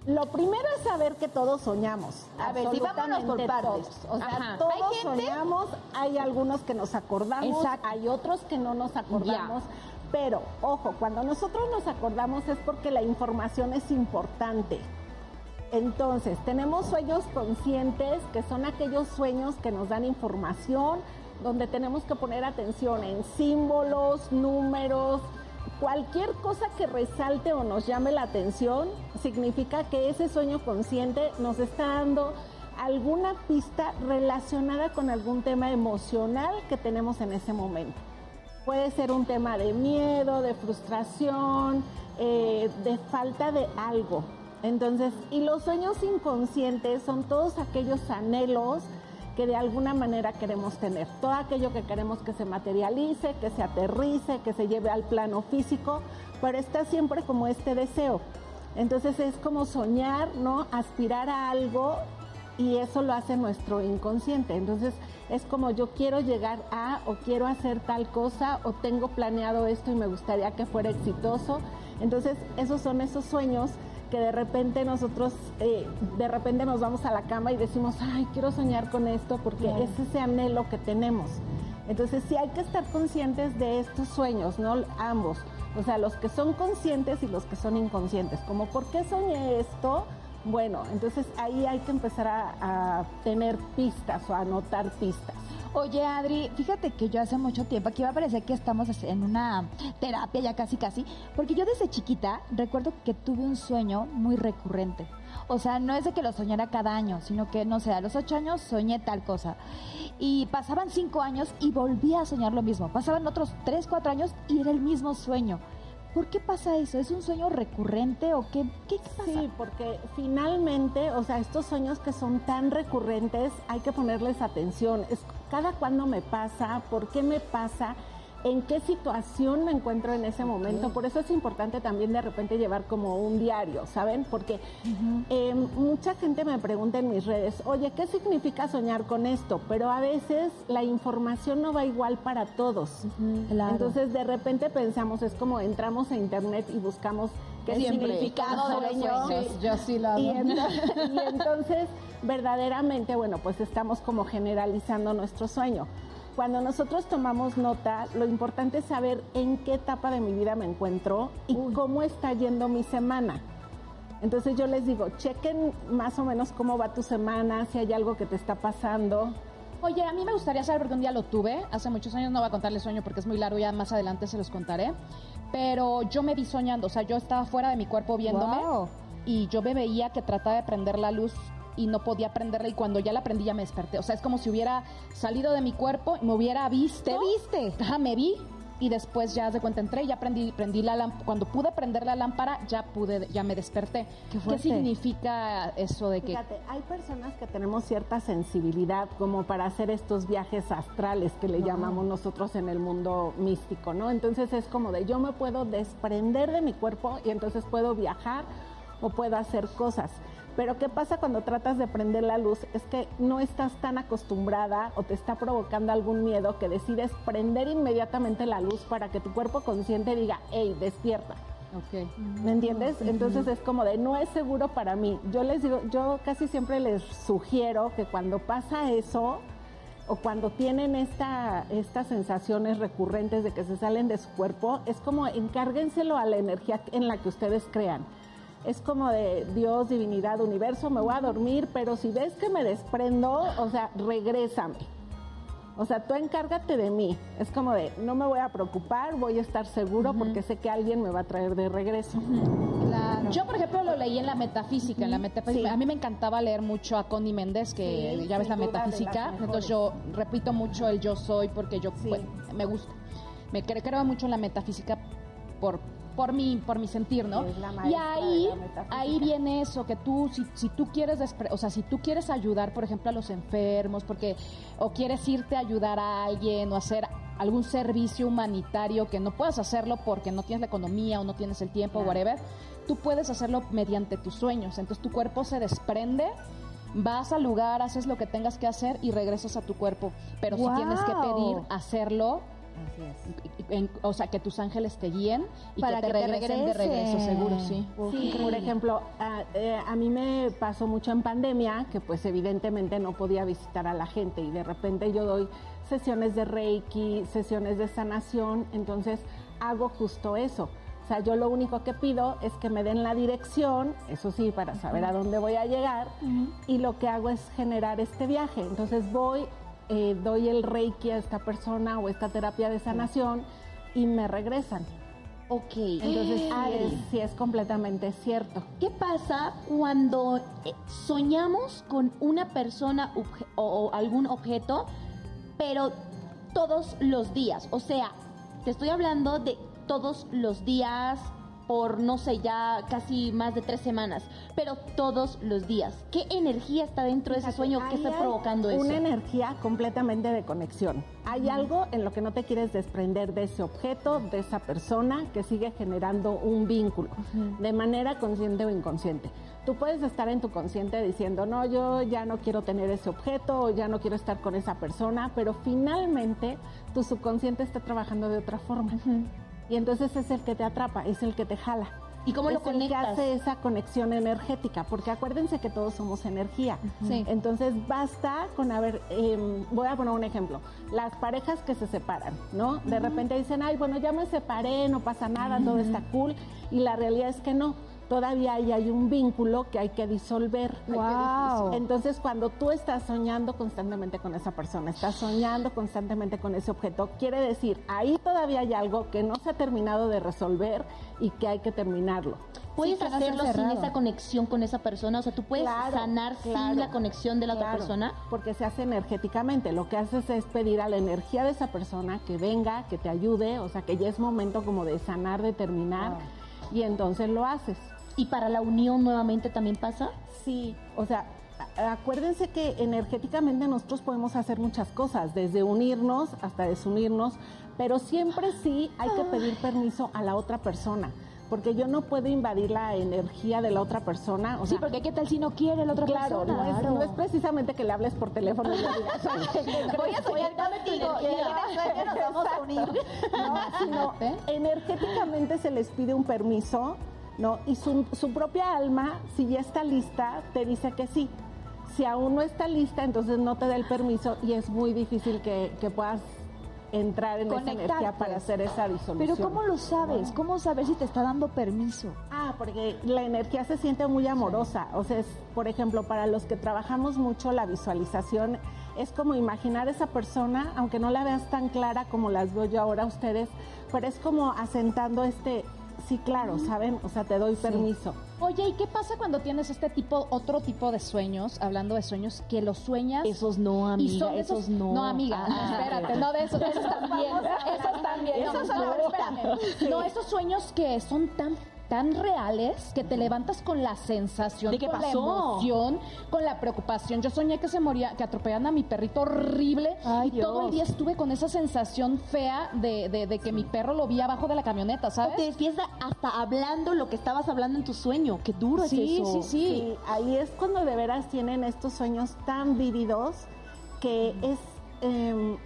[SPEAKER 4] Lo primero es saber que todos soñamos.
[SPEAKER 2] A ver, vámonos por partes.
[SPEAKER 4] todos. O sea,
[SPEAKER 1] Ajá.
[SPEAKER 4] todos
[SPEAKER 2] Hay gente-
[SPEAKER 4] soñamos. Hay algunos que nos acordamos,
[SPEAKER 1] Exacto.
[SPEAKER 4] hay otros que no nos acordamos. Pero, ojo, cuando nosotros nos acordamos es porque la información es importante. Entonces, tenemos sueños conscientes, que son aquellos sueños que nos dan información, donde tenemos que poner atención en símbolos, números, cualquier cosa que resalte o nos llame la atención, significa que ese sueño consciente nos está dando alguna pista relacionada con algún tema emocional que tenemos en ese momento. Puede ser un tema de miedo, de frustración, eh, de falta de algo. Entonces, y los sueños inconscientes son todos aquellos anhelos que de alguna manera queremos tener. Todo aquello que queremos que se materialice, que se aterrice, que se lleve al plano físico, pero está siempre como este deseo. Entonces es como soñar, ¿no? Aspirar a algo y eso lo hace nuestro inconsciente. Entonces es como yo quiero llegar a o quiero hacer tal cosa o tengo planeado esto y me gustaría que fuera exitoso. Entonces esos son esos sueños que de repente nosotros, eh, de repente nos vamos a la cama y decimos, ay, quiero soñar con esto porque es ese anhelo que tenemos. Entonces sí hay que estar conscientes de estos sueños, ¿no? Ambos. O sea, los que son conscientes y los que son inconscientes. Como, ¿por qué soñé esto? Bueno, entonces ahí hay que empezar a, a tener pistas o a anotar pistas.
[SPEAKER 2] Oye, Adri, fíjate que yo hace mucho tiempo, aquí va a parecer que estamos en una terapia ya casi casi, porque yo desde chiquita recuerdo que tuve un sueño muy recurrente. O sea, no es de que lo soñara cada año, sino que, no sé, a los ocho años soñé tal cosa. Y pasaban cinco años y volvía a soñar lo mismo. Pasaban otros tres, cuatro años y era el mismo sueño. ¿Por qué pasa eso? ¿Es un sueño recurrente o qué, pasa?
[SPEAKER 4] Sí, porque finalmente, o sea, estos sueños que son tan recurrentes, hay que ponerles atención. Es cada cuándo me pasa, por qué me pasa, en qué situación me encuentro en ese momento. Por eso es importante también de repente llevar como un diario, ¿saben? Porque eh, mucha gente me pregunta en mis redes, oye, ¿qué significa soñar con esto? Pero a veces la información no va igual para todos.
[SPEAKER 2] Claro.
[SPEAKER 4] Entonces de repente pensamos, es como entramos a internet y buscamos qué
[SPEAKER 1] Siempre.
[SPEAKER 4] significado de los sueños.
[SPEAKER 3] Yo sí.
[SPEAKER 4] Y, y entonces, verdaderamente, bueno, pues estamos como generalizando nuestro sueño. Cuando nosotros tomamos nota, lo importante es saber en qué etapa de mi vida me encuentro y cómo está yendo mi semana. Entonces yo les digo, chequen más o menos cómo va tu semana, si hay algo que te está pasando.
[SPEAKER 3] Oye, a mí me gustaría saber, porque un día lo tuve, hace muchos años, no voy a contarles sueño porque es muy largo, ya más adelante se los contaré, pero yo me vi soñando, o sea, yo estaba fuera de mi cuerpo viéndome
[SPEAKER 2] Wow.
[SPEAKER 3] y yo me veía que trataba de prender la luz y no podía prenderla y cuando ya la prendí ya me desperté, o sea, es como si hubiera salido de mi cuerpo y me hubiera visto.
[SPEAKER 2] ¿Te viste?
[SPEAKER 3] Ajá, me vi y después ya de cuenta entré, ya prendí, prendí la lámpara, cuando pude prender la lámpara ya pude, ya me desperté.
[SPEAKER 2] Qué fuerte.
[SPEAKER 3] significa eso de que
[SPEAKER 4] Fíjate, hay personas que tenemos cierta sensibilidad como para hacer estos viajes astrales que le llamamos nosotros en el mundo místico, ¿no? Entonces es como de yo me puedo desprender de mi cuerpo y entonces puedo viajar o puedo hacer cosas. Pero ¿qué pasa cuando tratas de prender la luz? Es que no estás tan acostumbrada o te está provocando algún miedo que decides prender inmediatamente la luz para que tu cuerpo consciente diga, hey, despierta.
[SPEAKER 3] Ok.
[SPEAKER 4] ¿Me entiendes? Entonces es como de no es seguro para mí. Yo les digo, yo casi siempre les sugiero que cuando pasa eso, o cuando tienen esta, estas sensaciones recurrentes de que se salen de su cuerpo, es como encárguenselo a la energía en la que ustedes crean. Es como de Dios, divinidad, universo, me voy a dormir, pero si ves que me desprendo, o sea, regrésame. O sea, tú encárgate de mí. Es como de, no me voy a preocupar, voy a estar seguro porque sé que alguien me va a traer de regreso.
[SPEAKER 3] Claro. Yo, por ejemplo, lo leí en la metafísica. En la metafísica.
[SPEAKER 4] Sí.
[SPEAKER 3] A mí me encantaba leer mucho a Connie Méndez, que
[SPEAKER 4] Sí,
[SPEAKER 3] ya ves la metafísica. Entonces yo repito mucho el yo soy porque yo
[SPEAKER 4] Sí.
[SPEAKER 3] pues, me gusta. Me cre- creo mucho en la metafísica por por mi por mi sentir, ¿no? Y ahí ahí viene eso que tú si, si tú quieres despre- o sea, si tú quieres ayudar, por ejemplo, a los enfermos, porque o quieres irte a ayudar a alguien o hacer algún servicio humanitario que no puedas hacerlo porque no tienes la economía o no tienes el tiempo,
[SPEAKER 4] Claro.
[SPEAKER 3] whatever, tú puedes hacerlo mediante tus sueños. Entonces tu cuerpo se desprende, vas al lugar, haces lo que tengas que hacer y regresas a tu cuerpo. Pero si tienes que pedir hacerlo,
[SPEAKER 4] Así es.
[SPEAKER 3] en- o sea, que tus ángeles te guíen y
[SPEAKER 2] Para
[SPEAKER 3] que te
[SPEAKER 2] que te
[SPEAKER 3] regresen de regreso, seguro, sí.
[SPEAKER 4] Sí, por ejemplo, a, eh, a mí me pasó mucho en pandemia que pues evidentemente no podía visitar a la gente y de repente yo doy sesiones de Reiki, sesiones de sanación, entonces hago justo eso. O sea, yo lo único que pido es que me den la dirección, eso sí, para saber a dónde voy a llegar, y lo que hago es generar este viaje. Entonces voy, eh, doy el Reiki a esta persona o esta terapia de sanación y me regresan.
[SPEAKER 1] Ok.
[SPEAKER 4] Entonces, sí es, sí es completamente cierto.
[SPEAKER 1] ¿Qué pasa cuando eh, soñamos con una persona o algún objeto, pero todos los días? O sea, te estoy hablando de todos los días por, no sé, ya casi más de tres semanas, pero todos los días. ¿Qué energía está dentro de ese sueño? ¿Qué
[SPEAKER 4] Ahí
[SPEAKER 1] está provocando eso?
[SPEAKER 4] Una energía completamente de conexión. Hay algo en lo que no te quieres desprender de ese objeto, de esa persona, que sigue generando un vínculo, de manera consciente o inconsciente. Tú puedes estar en tu consciente diciendo, no, yo ya no quiero tener ese objeto o ya no quiero estar con esa persona, pero finalmente tu subconsciente está trabajando de otra forma. Y entonces es el que te atrapa, es el que te jala.
[SPEAKER 1] ¿Y cómo lo
[SPEAKER 4] es el que
[SPEAKER 1] conectas?
[SPEAKER 4] hace esa conexión energética, porque acuérdense que todos somos energía.
[SPEAKER 3] Sí.
[SPEAKER 4] Entonces basta con haber, em, voy a poner un ejemplo, las parejas que se separan, ¿no? De repente dicen, ay, bueno, ya me separé, no pasa nada, todo está cool, y la realidad es que no. Todavía ahí hay un vínculo que hay que disolver. Entonces, cuando tú estás soñando constantemente con esa persona, estás soñando constantemente con ese objeto, quiere decir, ahí todavía hay algo que no se ha terminado de resolver y que hay que terminarlo.
[SPEAKER 1] ¿Puedes
[SPEAKER 2] Sí,
[SPEAKER 1] hacerlo sin esa conexión con esa persona? O sea, ¿tú puedes
[SPEAKER 4] Claro,
[SPEAKER 1] sanar
[SPEAKER 4] claro,
[SPEAKER 1] sin la conexión de la otra persona?
[SPEAKER 4] Porque se hace energéticamente. Lo que haces es pedir a la energía de esa persona que venga, que te ayude, o sea, que ya es momento como de sanar, de terminar, y entonces lo haces.
[SPEAKER 1] ¿Y para la unión nuevamente también pasa?
[SPEAKER 4] Sí, o sea, acuérdense que energéticamente nosotros podemos hacer muchas cosas, desde unirnos hasta desunirnos, pero siempre sí hay que pedir permiso a la otra persona, porque yo no puedo invadir la energía de la otra persona. O
[SPEAKER 2] Sí, porque qué tal si no quiere la otra
[SPEAKER 4] Claro,
[SPEAKER 2] persona.
[SPEAKER 4] no es, no es precisamente que le hables por teléfono y le digas, "Oye,
[SPEAKER 2] Voy a soñar contigo y en nos vamos a unir.
[SPEAKER 4] no, sino energéticamente se les pide un permiso, ¿no? Y su, su propia alma, si ya está lista, te dice que sí. Si aún no está lista, entonces no te da el permiso y es muy difícil que, que puedas entrar en esa energía para hacer esa disolución.
[SPEAKER 2] Pero ¿cómo lo sabes? ¿Cómo saber si te está dando permiso?
[SPEAKER 4] Ah, porque la energía se siente muy amorosa. O sea, es, por ejemplo, para los que trabajamos mucho la visualización, es como imaginar esa persona, aunque no la veas tan clara como las veo yo ahora a ustedes, pero es como asentando este, sí, claro, ¿saben? O sea, te doy permiso.
[SPEAKER 3] Oye, ¿y qué pasa cuando tienes este tipo, otro tipo de sueños, hablando de sueños, que los sueñas?
[SPEAKER 1] Esos no,
[SPEAKER 3] y
[SPEAKER 1] amiga,
[SPEAKER 3] son esos,
[SPEAKER 1] esos no.
[SPEAKER 3] No, amiga,
[SPEAKER 1] Ah,
[SPEAKER 3] espérate, no de esos, esos también, esos también.
[SPEAKER 1] Esos
[SPEAKER 3] no, espérame. No, esos sueños que son tan tan reales que te levantas con la sensación,
[SPEAKER 1] ¿De qué
[SPEAKER 3] con
[SPEAKER 1] pasó?
[SPEAKER 3] la emoción, con la preocupación. Yo soñé que se moría, que atropellaban a mi perrito horrible
[SPEAKER 2] Ay,
[SPEAKER 3] y todo el día estuve con esa sensación fea de, de- de que mi perro lo vi abajo de la camioneta,
[SPEAKER 1] O
[SPEAKER 3] ¿sabes?
[SPEAKER 1] te despiertas hasta hablando lo que estabas hablando en tu sueño. Qué duro
[SPEAKER 3] Sí,
[SPEAKER 1] es eso.
[SPEAKER 3] sí, sí.
[SPEAKER 4] Sí, ahí es cuando de veras tienen estos sueños tan vívidos que es eh,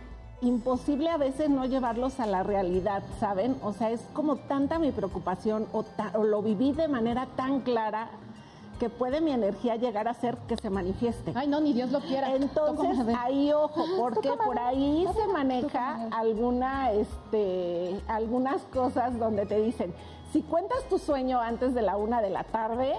[SPEAKER 4] imposible a veces no llevarlos a la realidad, ¿saben? O sea, es como tanta mi preocupación o, ta- o lo viví de manera tan clara que puede mi energía llegar a ser que se manifieste.
[SPEAKER 3] Ay, no, ni Dios lo quiera.
[SPEAKER 4] Entonces, ahí ojo, porque por ahí se maneja alguna, este, algunas cosas donde te dicen, si cuentas tu sueño antes de la una de la tarde,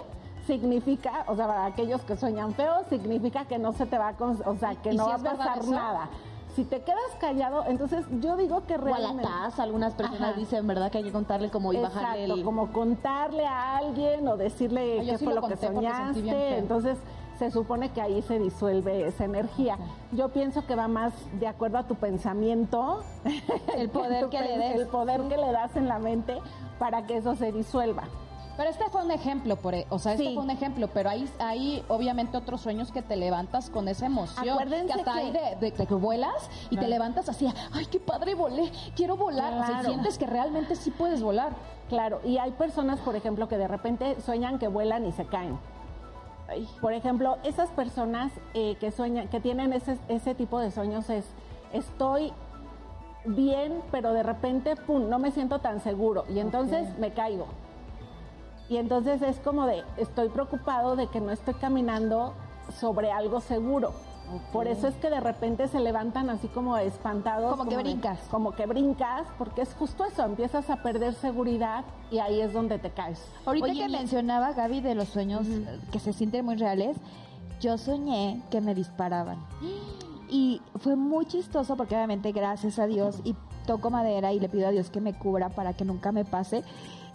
[SPEAKER 4] significa, o sea, para aquellos que sueñan feo, significa que no se te va a, o sea, que no va a pasar nada. Si te quedas callado, entonces yo digo que realmente...
[SPEAKER 1] O algunas personas dicen, ¿verdad? Que hay que contarle como y bajarle el...
[SPEAKER 4] como contarle a alguien o decirle qué fue lo, que soñaste. Entonces se supone que ahí se disuelve esa energía. Yo pienso que va más de acuerdo a tu pensamiento,
[SPEAKER 2] el poder que le des,
[SPEAKER 4] el poder que le das en la mente para que eso se disuelva.
[SPEAKER 3] Pero este fue un ejemplo, por, e, o sea, este fue un ejemplo, pero hay, hay obviamente otros sueños que te levantas con esa emoción.
[SPEAKER 4] Acuérdense
[SPEAKER 3] que hasta hay de, que vuelas y te levantas así, ay, qué padre volé, quiero volar. O sea, sientes que realmente sí puedes volar.
[SPEAKER 4] Claro, y hay personas, por ejemplo, que de repente sueñan que vuelan y se caen. Por ejemplo, esas personas eh, que sueñan, que tienen ese, ese tipo de sueños es, estoy bien, pero de repente, pum, no me siento tan seguro y entonces me caigo. Y entonces es como de, estoy preocupado de que no estoy caminando sobre algo seguro. Por eso es que de repente se levantan así como espantados.
[SPEAKER 2] Como, que brincas.
[SPEAKER 4] como que brincas, porque es justo eso, empiezas a perder seguridad y ahí es donde te caes.
[SPEAKER 2] Ahorita que mencionaba Gaby de los sueños que se sienten muy reales, yo soñé que me disparaban. Y fue muy chistoso porque obviamente gracias a Dios y toco madera y le pido a Dios que me cubra para que nunca me pase.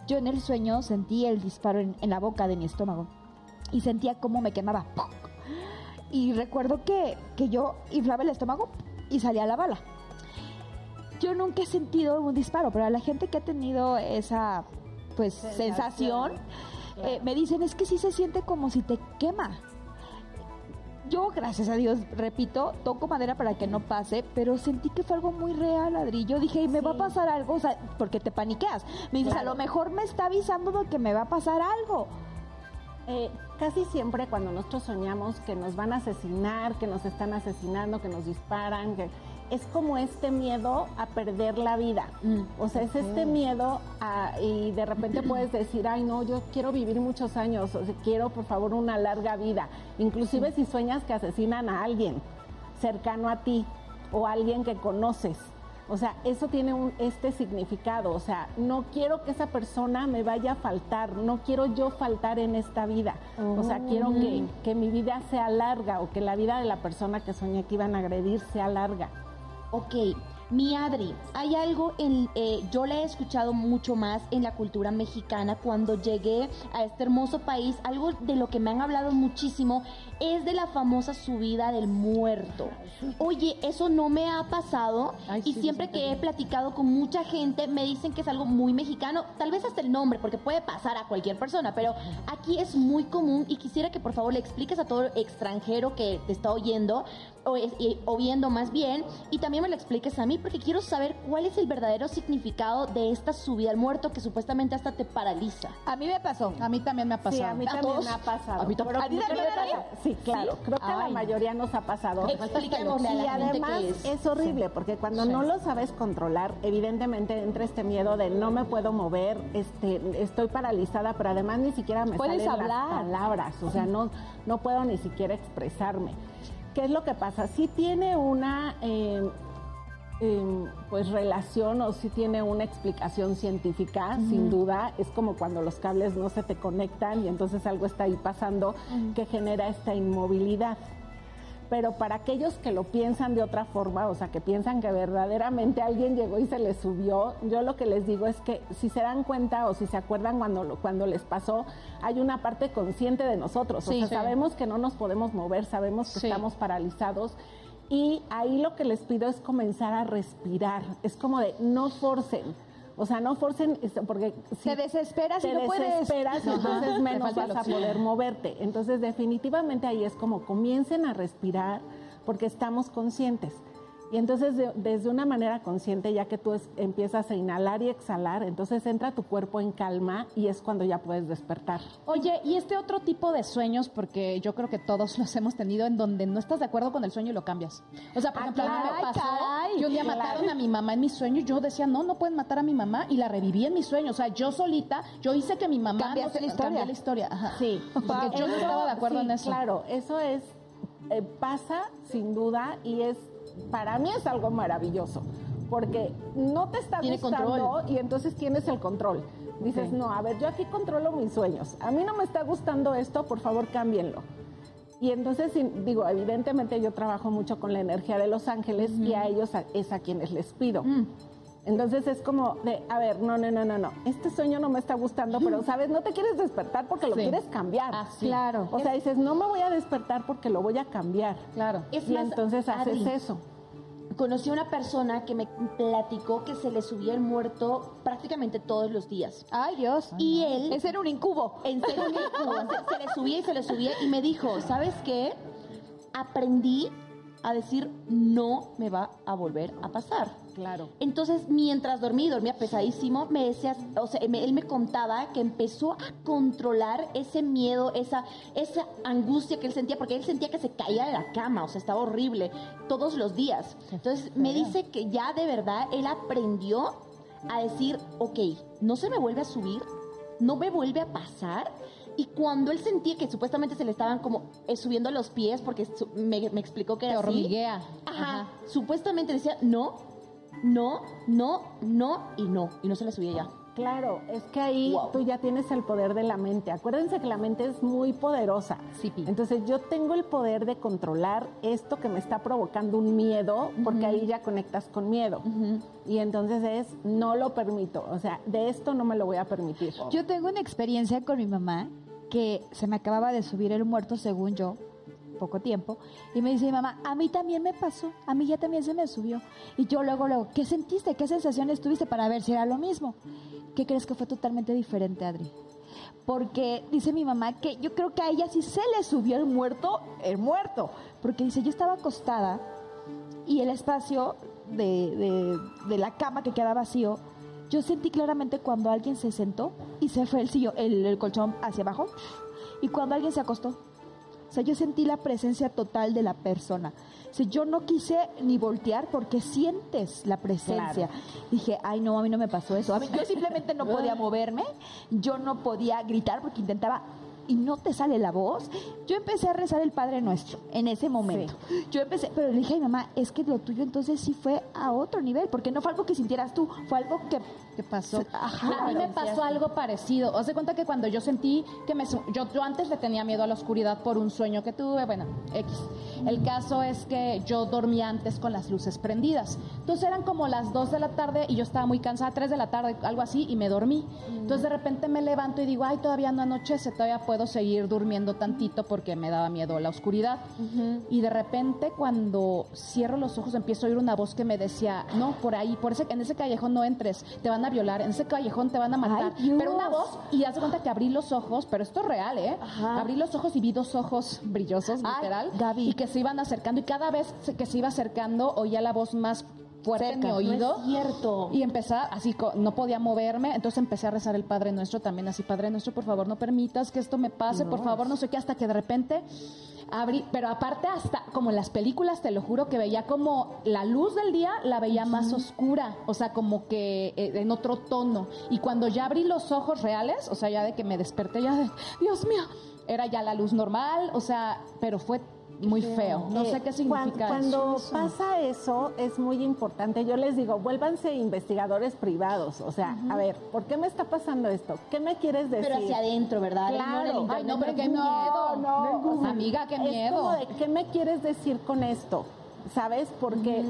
[SPEAKER 2] Yo en el sueño sentí el disparo en, la boca de mi estómago y sentía cómo me quemaba. Y recuerdo que, que yo inflaba el estómago y salía la bala. Yo nunca he sentido un disparo, pero a la gente que ha tenido esa pues sensación, eh, me dicen es que sí se siente como si te quema yo, gracias a Dios, repito, toco madera para que no pase, pero sentí que fue algo muy real, Adri. Yo dije, me va a pasar algo, o sea, porque te paniqueas. Me dices, a lo mejor me está avisando de que me va a pasar algo.
[SPEAKER 4] Eh, casi siempre cuando nosotros soñamos que nos van a asesinar, que nos están asesinando, que nos disparan, que es como este miedo a perder la vida. O sea, es este miedo a, y de repente puedes decir, ay no, yo quiero vivir muchos años, o sea, quiero por favor una larga vida. Inclusive si sueñas que asesinan a alguien cercano a ti o a alguien que conoces. O sea, eso tiene un, este significado. O sea, no quiero que esa persona me vaya a faltar, no quiero yo faltar en esta vida. O sea, quiero que, oh. que mi vida sea larga o que la vida de la persona que soñé que iban a agredir sea larga.
[SPEAKER 1] Ok, mi Adri, hay algo en, eh, yo le he escuchado mucho más en la cultura mexicana cuando llegué a este hermoso país, algo de lo que me han hablado muchísimo es de la famosa subida del muerto. Oye, eso no me ha pasado y siempre que he platicado con mucha gente me dicen que es algo muy mexicano, tal vez hasta el nombre, porque puede pasar a cualquier persona, pero aquí es muy común y quisiera que por favor le expliques a todo extranjero que te está oyendo o, o viendo más bien y también me lo expliques a mí porque quiero saber cuál es el verdadero significado de esta subida al muerto que supuestamente hasta te paraliza.
[SPEAKER 2] A mí me pasó.
[SPEAKER 3] A mí también me ha pasado.
[SPEAKER 4] Sí, a mí también me ha pasado.
[SPEAKER 3] A mí también. ¿A ti también
[SPEAKER 4] Sí, claro. Creo que a la mayoría nos ha pasado. Y además es. horrible porque cuando no lo sabes controlar, evidentemente entra este miedo de no me puedo mover, este, estoy paralizada, pero además ni siquiera me salen hablar? las palabras, o sea, no, no puedo ni siquiera expresarme. ¿Qué es lo que pasa? Sí tiene una eh, Em, pues relación o si tiene una explicación científica, sin duda, es como cuando los cables no se te conectan y entonces algo está ahí pasando que genera esta inmovilidad. Pero para aquellos que lo piensan de otra forma, o sea, que piensan que verdaderamente alguien llegó y se les subió, yo lo que les digo es que si se dan cuenta o si se acuerdan cuando, cuando les pasó, hay una parte consciente de nosotros. o sea, sabemos que no nos podemos mover, sabemos que estamos paralizados y ahí lo que les pido es comenzar a respirar. Es como de no forcen. O sea, no forcen, porque
[SPEAKER 2] si te desesperas
[SPEAKER 4] te
[SPEAKER 2] y no
[SPEAKER 4] desesperas, entonces menos vas a poder moverte. Entonces, definitivamente ahí es como comiencen a respirar porque estamos conscientes. Y entonces desde una manera consciente, ya que tú empiezas a inhalar y exhalar, entonces entra tu cuerpo en calma y es cuando ya puedes despertar.
[SPEAKER 3] Oye, y este otro tipo de sueños, porque yo creo que todos los hemos tenido, en donde no estás de acuerdo con el sueño y lo cambias. O sea, por
[SPEAKER 2] Ah,
[SPEAKER 3] ejemplo, mí me pasó
[SPEAKER 2] caray.
[SPEAKER 3] un día mataron a mi mamá en mis sueños, yo decía, no, no pueden matar a mi mamá, y la reviví en mis sueños. O sea, yo solita, yo hice que mi mamá...
[SPEAKER 2] Cambiaste
[SPEAKER 3] no
[SPEAKER 2] la historia.
[SPEAKER 3] cambié la historia. Ajá.
[SPEAKER 4] Sí,
[SPEAKER 3] Porque yo no estaba de acuerdo
[SPEAKER 4] sí,
[SPEAKER 3] en eso.
[SPEAKER 4] Claro, eso es, eh, pasa sin duda y es, para mí es algo maravilloso, porque no te está
[SPEAKER 1] Tiene
[SPEAKER 4] gustando
[SPEAKER 1] control.
[SPEAKER 4] y entonces tienes el control. Dices, no, a ver, yo aquí controlo mis sueños. A mí no me está gustando esto, por favor, cámbienlo. Y entonces, digo, evidentemente yo trabajo mucho con la energía de los ángeles y a ellos es a quienes les pido.
[SPEAKER 3] Mm.
[SPEAKER 4] Entonces es como de, a ver, no, no, no, no, no, este sueño no me está gustando, pero sabes, no te quieres despertar porque lo
[SPEAKER 3] Sí.
[SPEAKER 4] quieres cambiar.
[SPEAKER 3] Ah, sí.
[SPEAKER 2] Claro.
[SPEAKER 4] O sea, dices, no me voy a despertar porque lo voy a cambiar.
[SPEAKER 3] Claro.
[SPEAKER 1] Es
[SPEAKER 4] y
[SPEAKER 1] más,
[SPEAKER 4] entonces haces
[SPEAKER 1] Adri,
[SPEAKER 4] eso.
[SPEAKER 1] Conocí a una persona que me platicó que se le subía el muerto prácticamente todos los días.
[SPEAKER 2] Ay, Dios.
[SPEAKER 1] Y él,
[SPEAKER 2] Ese era un incubo.
[SPEAKER 1] en serio, que se, se le subía y se le subía y me dijo, ¿sabes qué? Aprendí a decir, no me va a volver a pasar.
[SPEAKER 4] Claro.
[SPEAKER 1] Entonces, mientras dormí, dormía pesadísimo, me decía, o sea, él me contaba que empezó a controlar ese miedo, esa, esa angustia que él sentía, porque él sentía que se caía de la cama, o sea, estaba horrible todos los días. Entonces, me dice que ya de verdad él aprendió a decir, ok, no se me vuelve a subir, no me vuelve a pasar. Y cuando él sentía que supuestamente se le estaban como eh, subiendo los pies, porque su- me, me explicó que
[SPEAKER 3] Te
[SPEAKER 1] era así.
[SPEAKER 3] hormiguea.
[SPEAKER 1] Ajá. Supuestamente decía no, no, no, no y no. Y no se le subía ya.
[SPEAKER 4] Claro, es que ahí
[SPEAKER 1] Wow.
[SPEAKER 4] tú ya tienes el poder de la mente. Acuérdense que la mente es muy poderosa.
[SPEAKER 3] Sí, Pi.
[SPEAKER 4] Entonces yo tengo el poder de controlar esto que me está provocando un miedo, porque ahí ya conectas con miedo. Y entonces es, no lo permito. O sea, de esto no me lo voy a permitir.
[SPEAKER 2] Yo tengo una experiencia con mi mamá que se me acababa de subir el muerto, según yo, poco tiempo, y me dice mi mamá, a mí también me pasó, a mí ya también se me subió. Y yo luego, luego, ¿qué sentiste? ¿Qué sensaciones tuviste para ver si era lo mismo? ¿Qué crees que fue totalmente diferente, Adri? Porque dice mi mamá que yo creo que a ella sí se le subió el muerto, el muerto, porque dice, yo estaba acostada y el espacio de, de- de la cama que queda vacío, yo sentí claramente cuando alguien se sentó y se fue el, sillo- el, el colchón hacia abajo y cuando alguien se acostó. O sea, yo sentí la presencia total de la persona. O sea, yo no quise ni voltear porque sientes la presencia. Dije, ay, no, a mí no me pasó eso. A mí, yo simplemente no podía moverme, yo no podía gritar porque intentaba y no te sale la voz. Yo empecé a rezar el Padre Nuestro en ese momento. Yo empecé, pero le dije a mi mamá, es que lo tuyo entonces sí fue a otro nivel, porque no fue algo que sintieras tú, fue algo que...
[SPEAKER 3] ¿Qué pasó?
[SPEAKER 2] Ajá.
[SPEAKER 3] a mí me pasó algo parecido. Os de cuenta que cuando yo sentí que me... Yo, yo antes le tenía miedo a la oscuridad por un sueño que tuve, bueno, X. El caso es que yo dormía antes con las luces prendidas. Entonces eran como las 2 de la tarde y yo estaba muy cansada, 3 de la tarde, algo así, y me dormí. Entonces de repente me levanto y digo, ay, todavía no anochece, todavía puedo seguir durmiendo tantito porque me daba miedo la oscuridad. Y de repente cuando cierro los ojos empiezo a oír una voz que me decía, no, por ahí, por ese, en ese callejón no entres, te van a violar, en ese callejón te van a matar.
[SPEAKER 2] Ay,
[SPEAKER 3] pero una voz, y haz de cuenta que abrí los ojos, pero esto es real, ¿eh?
[SPEAKER 2] Ajá.
[SPEAKER 3] Abrí los ojos y vi dos ojos brillosos,
[SPEAKER 2] Ay,
[SPEAKER 3] literal,
[SPEAKER 2] Gaby.
[SPEAKER 3] y que se iban acercando, y cada vez que se iba acercando oía la voz más fuerte en mi
[SPEAKER 2] Cerca.
[SPEAKER 3] oído.
[SPEAKER 1] No es cierto.
[SPEAKER 3] Y empecé, así, no podía moverme, entonces empecé a rezar el Padre Nuestro también, así, Padre Nuestro, por favor, no permitas que esto me pase, por favor, no sé qué, hasta que de repente abrí, pero aparte hasta, como en las películas, te lo juro, que veía como la luz del día la veía más oscura, o sea, como que eh, en otro tono. Y cuando ya abrí los ojos reales, o sea, ya de que me desperté, ya de, Dios mío, era ya la luz normal, o sea, pero fue muy feo. No
[SPEAKER 4] Eh,
[SPEAKER 3] sé qué significa
[SPEAKER 4] cuan- Cuando
[SPEAKER 3] eso.
[SPEAKER 4] pasa eso, es muy importante. Yo les digo, vuélvanse investigadores privados. O sea, a ver, ¿por qué me está pasando esto? ¿Qué me quieres decir?
[SPEAKER 1] Pero hacia adentro, ¿verdad?
[SPEAKER 4] Claro.
[SPEAKER 1] No
[SPEAKER 3] Ay, no, pero qué
[SPEAKER 4] No,
[SPEAKER 3] miedo.
[SPEAKER 4] no, o sea,
[SPEAKER 3] Amiga, qué
[SPEAKER 4] es
[SPEAKER 3] miedo.
[SPEAKER 4] como de, ¿qué me quieres decir con esto? ¿Sabes? Porque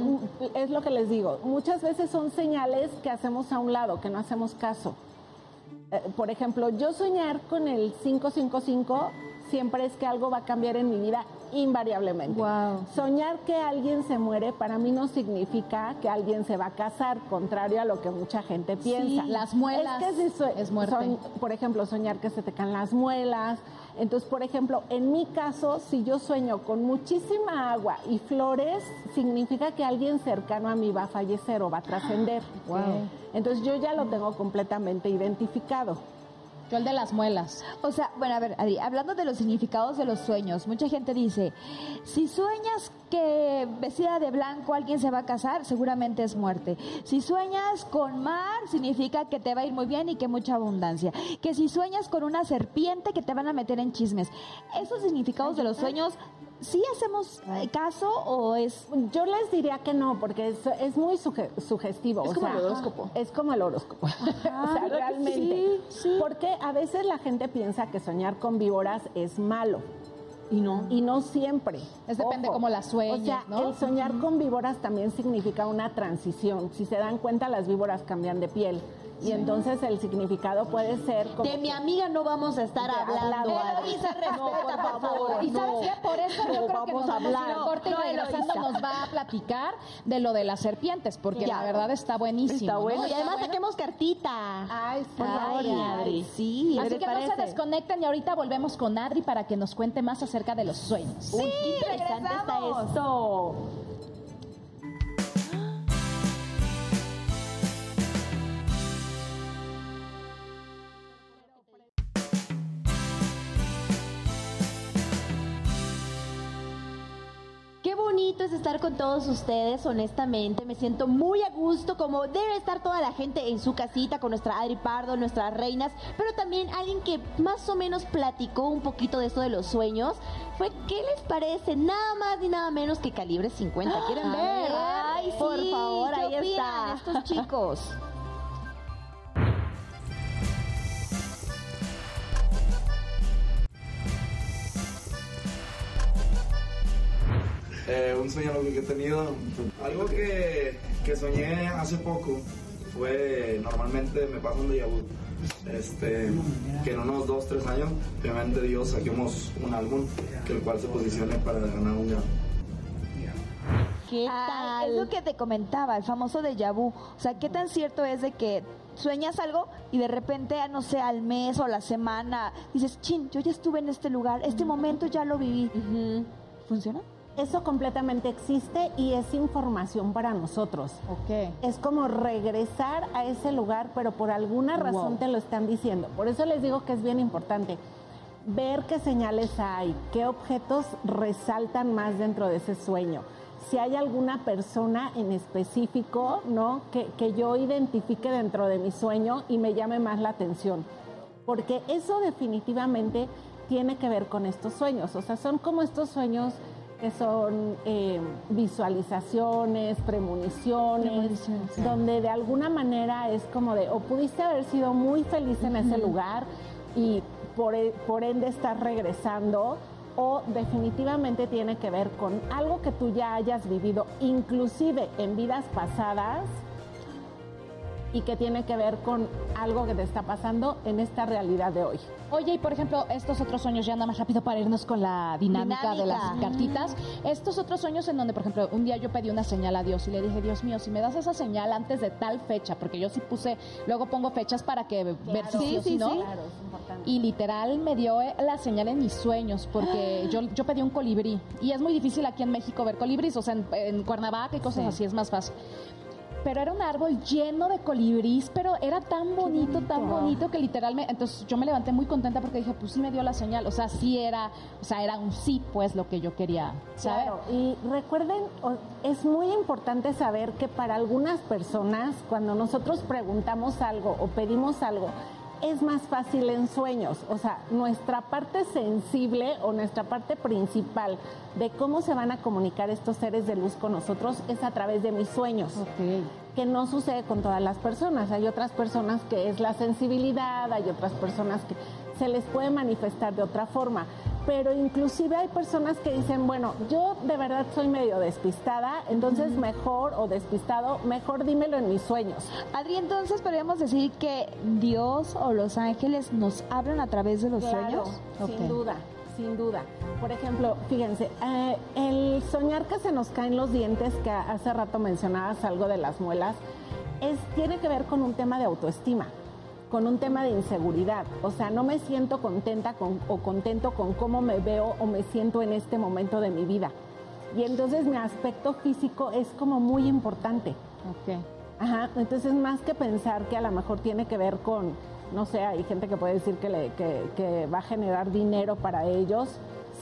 [SPEAKER 4] es lo que les digo. Muchas veces son señales que hacemos a un lado, que no hacemos caso. Eh, por ejemplo, yo soñar con el 555 siempre es que algo va a cambiar en mi vida invariablemente.
[SPEAKER 2] Wow.
[SPEAKER 4] Soñar que alguien se muere para mí no significa que alguien se va a casar, contrario a lo que mucha gente piensa.
[SPEAKER 3] las muelas
[SPEAKER 4] es, que si
[SPEAKER 3] es muerte.
[SPEAKER 4] soñ- por ejemplo, soñar que se te caen las muelas. Entonces, por ejemplo, en mi caso, si yo sueño con muchísima agua y flores, significa que alguien cercano a mí va a fallecer o va a trascender.
[SPEAKER 3] Wow.
[SPEAKER 4] Entonces, yo ya lo tengo completamente identificado.
[SPEAKER 3] Yo el de las muelas.
[SPEAKER 2] O sea, bueno, a ver, Adri, hablando de los significados de los sueños, mucha gente dice, si sueñas que vestida de blanco alguien se va a casar, seguramente es muerte. Si sueñas con mar, significa que te va a ir muy bien y que mucha abundancia. Que si sueñas con una serpiente, que te van a meter en chismes. ¿Esos significados de los sueños, sí hacemos eh, caso o es...
[SPEAKER 4] Yo les diría que no, porque es, es muy suge- sugestivo.
[SPEAKER 2] Es
[SPEAKER 4] o
[SPEAKER 2] como
[SPEAKER 4] sea,
[SPEAKER 2] el horóscopo.
[SPEAKER 4] Es como el horóscopo. o sea,
[SPEAKER 2] ¿verdad que
[SPEAKER 4] realmente.
[SPEAKER 2] sí? Sí.
[SPEAKER 4] Porque a veces la gente piensa que soñar con víboras es malo.
[SPEAKER 2] Y no.
[SPEAKER 4] Y no siempre.
[SPEAKER 3] Es depende cómo las sueñes,
[SPEAKER 4] O sea,
[SPEAKER 3] ¿no?
[SPEAKER 4] el soñar con víboras también significa una transición. Si se dan cuenta, las víboras cambian de piel. Y entonces el significado puede ser como...
[SPEAKER 1] De mi amiga no vamos a estar hablando. Adri.
[SPEAKER 2] Eloisa, respeta, por favor.
[SPEAKER 3] Y sabes qué, por eso yo
[SPEAKER 4] No
[SPEAKER 3] creo que nos
[SPEAKER 4] a
[SPEAKER 3] vamos a
[SPEAKER 4] hablar.
[SPEAKER 3] ir corte y
[SPEAKER 2] No,
[SPEAKER 3] regresando
[SPEAKER 2] Eloisa.
[SPEAKER 3] nos va a platicar de lo de las serpientes, porque
[SPEAKER 2] Ya.
[SPEAKER 3] la verdad está buenísimo.
[SPEAKER 2] Está
[SPEAKER 3] ¿no?
[SPEAKER 2] bueno.
[SPEAKER 1] Y además saquemos cartita.
[SPEAKER 4] Ay, sí.
[SPEAKER 1] Por favor,
[SPEAKER 2] Ay,
[SPEAKER 1] Adri.
[SPEAKER 2] Sí,
[SPEAKER 3] Así
[SPEAKER 2] ¿te
[SPEAKER 3] que no se desconecten y ahorita volvemos con Adri para que nos cuente más acerca de los sueños.
[SPEAKER 1] Uy, qué interesante está
[SPEAKER 2] regresamos.
[SPEAKER 1] esto. Bonito es estar con todos ustedes, honestamente. Me siento muy a gusto, como debe estar toda la gente en su casita con nuestra Adri Pardo, nuestras reinas, pero también alguien que más o menos platicó un poquito de esto de los sueños. Fue, ¿qué les parece? Nada más ni nada menos que calibre 50. ¿Quieren ver?
[SPEAKER 2] Ay,
[SPEAKER 1] Por
[SPEAKER 2] sí,
[SPEAKER 1] favor,
[SPEAKER 2] ¿qué
[SPEAKER 1] ahí
[SPEAKER 2] opinan
[SPEAKER 1] está.
[SPEAKER 2] estos chicos?
[SPEAKER 5] Eh, un sueño loco que he tenido. Algo que, que soñé hace poco fue, normalmente me pasa un déjà vu. Este, que en unos 2, 3 años, obviamente Dios saquemos un álbum que el cual se posicione para ganar un Grammy.
[SPEAKER 1] ¿Qué
[SPEAKER 2] Ay,
[SPEAKER 1] tal?
[SPEAKER 2] es lo que te comentaba, el famoso déjà vu. O sea, ¿qué tan cierto es de que sueñas algo y de repente, no sé, al mes o a la semana, dices, chin, yo ya estuve en este lugar, este momento ya lo viví.
[SPEAKER 1] Ujú.
[SPEAKER 2] ¿Funciona?
[SPEAKER 4] Eso completamente existe y es información para nosotros.
[SPEAKER 3] Ok.
[SPEAKER 4] Es como regresar a ese lugar, pero por alguna razón
[SPEAKER 3] Wow.
[SPEAKER 4] te lo están diciendo. Por eso les digo que es bien importante ver qué señales hay, qué objetos resaltan más dentro de ese sueño. Si hay alguna persona en específico, ¿no? Que, que yo identifique dentro de mi sueño y me llame más la atención. Porque eso definitivamente tiene que ver con estos sueños. O sea, son como estos sueños que son eh, visualizaciones, premoniciones, donde de alguna manera es como de, o pudiste haber sido muy feliz en ese lugar y por, e- por ende estás regresando, o definitivamente tiene que ver con algo que tú ya hayas vivido, inclusive en vidas pasadas, y que tiene que ver con algo que te está pasando en esta realidad de hoy.
[SPEAKER 3] Oye, y por ejemplo, estos otros sueños, ya nada más rápido para irnos con la dinámica, de las
[SPEAKER 2] Dinámica.
[SPEAKER 3] cartitas. Estos otros sueños en donde, por ejemplo, un día yo pedí una señal a Dios y le dije, Dios mío, si me das esa señal antes de tal fecha, porque yo sí puse, luego pongo fechas para que ver si sí o si no.
[SPEAKER 4] Claro, es importante.
[SPEAKER 3] Y literal me dio eh, la señal en mis sueños, porque yo, yo pedí un colibrí. Y es muy difícil aquí en México ver colibríes, o sea, en, en Cuernavaca y cosas así es más fácil. Pero era un árbol lleno de colibrís, pero era tan bonito, tan bonito que literalmente, entonces yo me levanté muy contenta porque dije, pues sí me dio la señal, o sea, sí era, o sea, era un sí, pues lo que yo quería saber.
[SPEAKER 4] Claro, y recuerden, es muy importante saber que para algunas personas, cuando nosotros preguntamos algo o pedimos algo, es más fácil en sueños. O sea, nuestra parte sensible o nuestra parte principal de cómo se van a comunicar estos seres de luz con nosotros es a través de mis sueños que no sucede con todas las personas. Hay otras personas que es la sensibilidad, hay otras personas que se les puede manifestar de otra forma. Pero inclusive hay personas que dicen, bueno, yo de verdad soy medio despistada, entonces mejor o despistado, mejor dímelo en mis sueños.
[SPEAKER 2] Adri, entonces podríamos decir que Dios o los ángeles nos hablan a través de los
[SPEAKER 4] Claro,
[SPEAKER 2] sueños.
[SPEAKER 4] sin
[SPEAKER 2] Ok.
[SPEAKER 4] duda, sin duda. Por ejemplo, fíjense, eh, el soñar que se nos caen los dientes, que hace rato mencionabas algo de las muelas, es, tiene que ver con un tema de autoestima, con un tema de inseguridad. O sea, no me siento contenta con, o contento con cómo me veo o me siento en este momento de mi vida. Y entonces mi aspecto físico es como muy importante.
[SPEAKER 3] Ok.
[SPEAKER 4] Ajá, entonces más que pensar que a lo mejor tiene que ver con, no sé, hay gente que puede decir que, le, que, que va a generar dinero para ellos.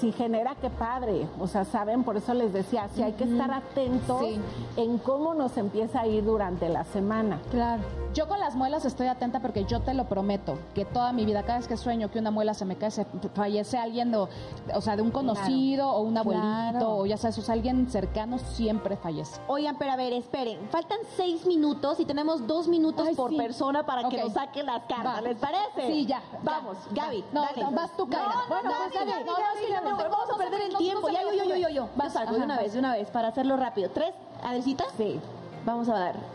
[SPEAKER 4] Si genera, qué padre. O sea, saben, por eso les decía, si hay que estar atentos
[SPEAKER 3] Sí.
[SPEAKER 4] en cómo nos empieza a ir durante la semana.
[SPEAKER 3] Claro. Yo con las muelas estoy atenta porque yo te lo prometo, que toda mi vida, cada vez que sueño que una muela se me cae, se fallece alguien, o, o sea, de un conocido o un abuelito,
[SPEAKER 2] Claro.
[SPEAKER 3] o ya sabes, o sea, alguien cercano, siempre fallece.
[SPEAKER 1] Oigan, pero a ver, esperen. Faltan seis minutos y tenemos dos minutos
[SPEAKER 3] Ay,
[SPEAKER 1] por
[SPEAKER 3] sí.
[SPEAKER 1] persona para que
[SPEAKER 3] Ok.
[SPEAKER 1] nos saquen las cartas.
[SPEAKER 3] Va.
[SPEAKER 1] ¿Les parece?
[SPEAKER 3] Sí, ya.
[SPEAKER 1] Vamos,
[SPEAKER 3] ya.
[SPEAKER 1] Gaby.
[SPEAKER 3] No,
[SPEAKER 1] dale.
[SPEAKER 3] no, vas tú, Kaira.
[SPEAKER 1] No,
[SPEAKER 3] Bueno,
[SPEAKER 1] no,
[SPEAKER 3] pues
[SPEAKER 1] Gaby, no,
[SPEAKER 3] No,
[SPEAKER 1] no,
[SPEAKER 3] es que
[SPEAKER 1] no,
[SPEAKER 3] no
[SPEAKER 1] no,
[SPEAKER 3] te-
[SPEAKER 1] vamos a perder el tiempo. Ya, yo, yo, yo, yo, yo. Vas, de una vez, de una vez, para hacerlo rápido. ¿Tres? ¿Adelcita?
[SPEAKER 4] Sí.
[SPEAKER 1] Vamos a ver.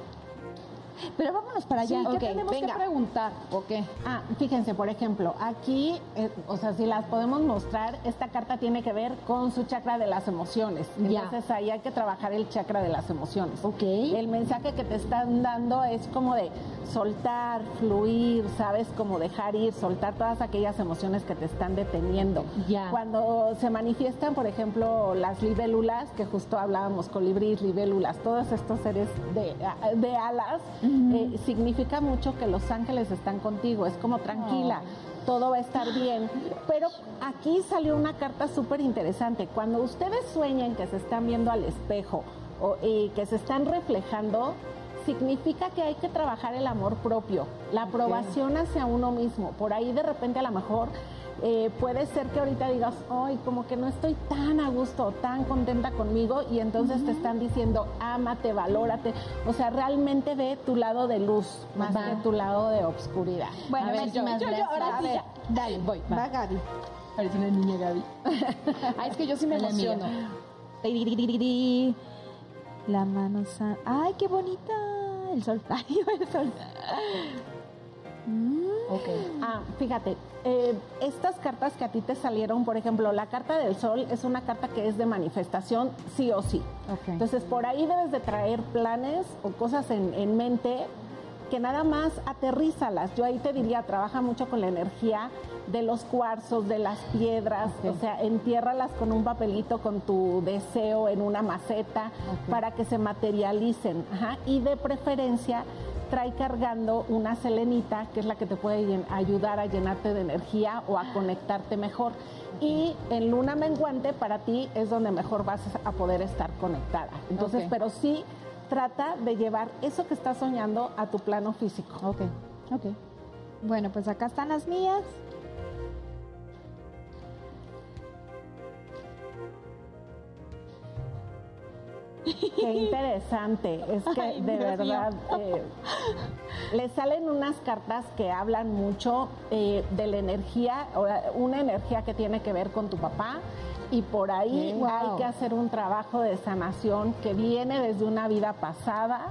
[SPEAKER 2] Pero vámonos para allá.
[SPEAKER 3] Sí, ¿qué
[SPEAKER 1] ok,
[SPEAKER 3] tenemos
[SPEAKER 1] venga.
[SPEAKER 3] que preguntar? ¿O qué?
[SPEAKER 4] Ah, fíjense, por ejemplo, aquí, eh, o sea, si las podemos mostrar, esta carta tiene que ver con su chakra de las emociones.
[SPEAKER 1] Ya.
[SPEAKER 4] Entonces ahí hay que trabajar el chakra de las emociones.
[SPEAKER 1] Ok.
[SPEAKER 4] El mensaje que te están dando es como de soltar, fluir, ¿sabes? Como dejar ir, soltar todas aquellas emociones que te están deteniendo.
[SPEAKER 1] Ya.
[SPEAKER 4] Cuando se manifiestan, por ejemplo, las libélulas, que justo hablábamos, colibríes, libélulas, todos estos seres de, de alas, eh, significa mucho que los ángeles están contigo. Es como tranquila. Todo va a estar bien. Pero aquí salió una carta súper interesante. Cuando ustedes sueñan que se están viendo al espejo o, y que se están reflejando, significa que hay que trabajar el amor propio, la aprobación hacia uno mismo. Por ahí de repente a lo mejor eh, puede ser que ahorita digas, ay, como que no estoy tan a gusto, tan contenta conmigo, y entonces te están diciendo, ámate, valórate. O sea, realmente ve tu lado de luz más
[SPEAKER 1] Va.
[SPEAKER 4] que tu lado de obscuridad.
[SPEAKER 2] Bueno,
[SPEAKER 3] A ver, yo, yo, yo, ahora
[SPEAKER 2] A
[SPEAKER 3] sí
[SPEAKER 2] ver,
[SPEAKER 3] ya. Dale, voy. Va.
[SPEAKER 2] Va Gaby.
[SPEAKER 3] Parece una niña Gaby. Ay, es que yo sí me emociono.
[SPEAKER 2] La mano san... ¡Ay, qué bonita! El sol. Ay, el sol. Mm.
[SPEAKER 4] Ah, fíjate, eh, estas cartas que a ti te salieron, por ejemplo, la carta del sol es una carta que es de manifestación sí o sí.
[SPEAKER 3] Ok.
[SPEAKER 4] Entonces, por ahí debes de traer planes o cosas en, en mente que nada más aterrízalas. Yo ahí te diría, trabaja mucho con la energía de los cuarzos, de las piedras, o sea, entiérralas con un papelito con tu deseo en una maceta para que se materialicen. Ajá. Y de preferencia, trae cargando una selenita, que es la que te puede ayudar a llenarte de energía o a conectarte mejor. Y en luna menguante para ti es donde mejor vas a poder estar conectada. Entonces, pero sí trata de llevar eso que estás soñando a tu plano físico.
[SPEAKER 3] Ok, ok.
[SPEAKER 2] Bueno, pues acá están las mías.
[SPEAKER 4] Qué interesante. Es que
[SPEAKER 2] Ay,
[SPEAKER 4] de
[SPEAKER 2] Dios
[SPEAKER 4] verdad eh, le salen unas cartas que hablan mucho eh, de la energía, una energía que tiene que ver con tu papá. Y por ahí
[SPEAKER 2] Wow.
[SPEAKER 4] hay que hacer un trabajo de sanación que viene desde una vida pasada.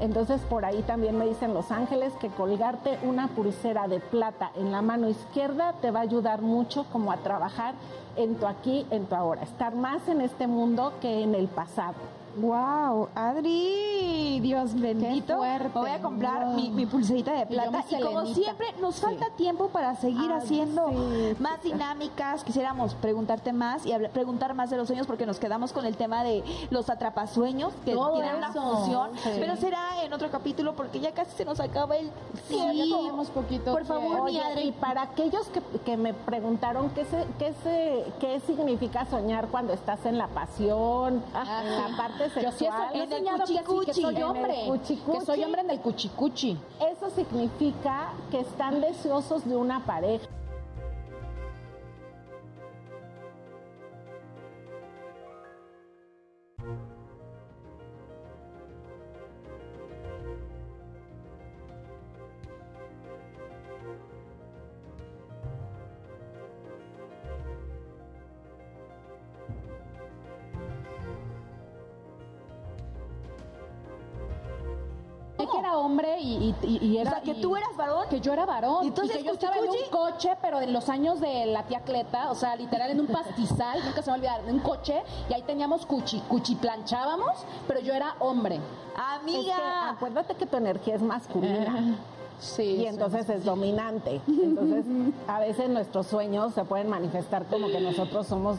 [SPEAKER 4] Entonces por ahí también me dicen los ángeles que colgarte una pulsera de plata en la mano izquierda te va a ayudar mucho como a trabajar en tu aquí, en tu ahora, estar más en este mundo que en el pasado.
[SPEAKER 2] Wow, Adri, Dios bendito. Me voy a comprar
[SPEAKER 3] Wow.
[SPEAKER 2] mi, mi pulserita de plata. Y, como siempre, nos falta tiempo para seguir
[SPEAKER 4] Ay,
[SPEAKER 2] haciendo
[SPEAKER 4] sí,
[SPEAKER 2] más dinámicas. Quisiéramos preguntarte más y preguntar más de los sueños porque nos quedamos con el tema de los atrapasueños que
[SPEAKER 1] Todo
[SPEAKER 2] tienen una
[SPEAKER 1] eso.
[SPEAKER 2] función.
[SPEAKER 1] Sí.
[SPEAKER 2] Pero será en otro capítulo porque ya casi se nos acaba el tiempo.
[SPEAKER 3] poquito
[SPEAKER 1] Por favor, mi Adri.
[SPEAKER 4] y para aquellos que, que me preguntaron qué, se, qué, se, qué significa soñar cuando estás en la pasión, en la parte
[SPEAKER 3] Yo sí he,
[SPEAKER 4] sexual,
[SPEAKER 3] he
[SPEAKER 2] En el
[SPEAKER 3] soñado que, sí, que soy hombre. Que soy hombre en el cuchicuchi.
[SPEAKER 4] eso significa que están deseosos de una pareja.
[SPEAKER 3] Era hombre y, y- y era...
[SPEAKER 2] O sea, que
[SPEAKER 3] y-
[SPEAKER 2] tú eras varón.
[SPEAKER 3] Que yo era varón.
[SPEAKER 2] ¿Y entonces
[SPEAKER 3] que yo estaba en un coche, pero en los años de la tía Cleta, o sea, literal en un pastizal, nunca se me va a olvidar, en un coche, y ahí teníamos cuchi, cuchiplanchábamos, pero yo era hombre.
[SPEAKER 4] Es que
[SPEAKER 2] Amiga.
[SPEAKER 4] acuérdate que tu energía es masculina.
[SPEAKER 3] Sí.
[SPEAKER 4] y
[SPEAKER 3] sí.
[SPEAKER 4] entonces es dominante. Entonces, a veces nuestros sueños se pueden manifestar como que nosotros somos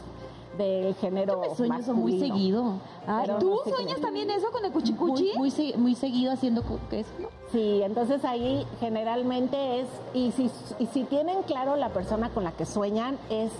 [SPEAKER 4] del género
[SPEAKER 1] Yo me sueño eso muy seguido. Ay,
[SPEAKER 2] ¿Tú
[SPEAKER 4] no
[SPEAKER 2] sueñas
[SPEAKER 4] qué.
[SPEAKER 2] también eso con el cuchicuchi?
[SPEAKER 1] muy, muy, muy seguido haciendo eso, ¿no?
[SPEAKER 4] Sí, entonces ahí generalmente es, y si, y si tienen claro la persona con la que sueñan, es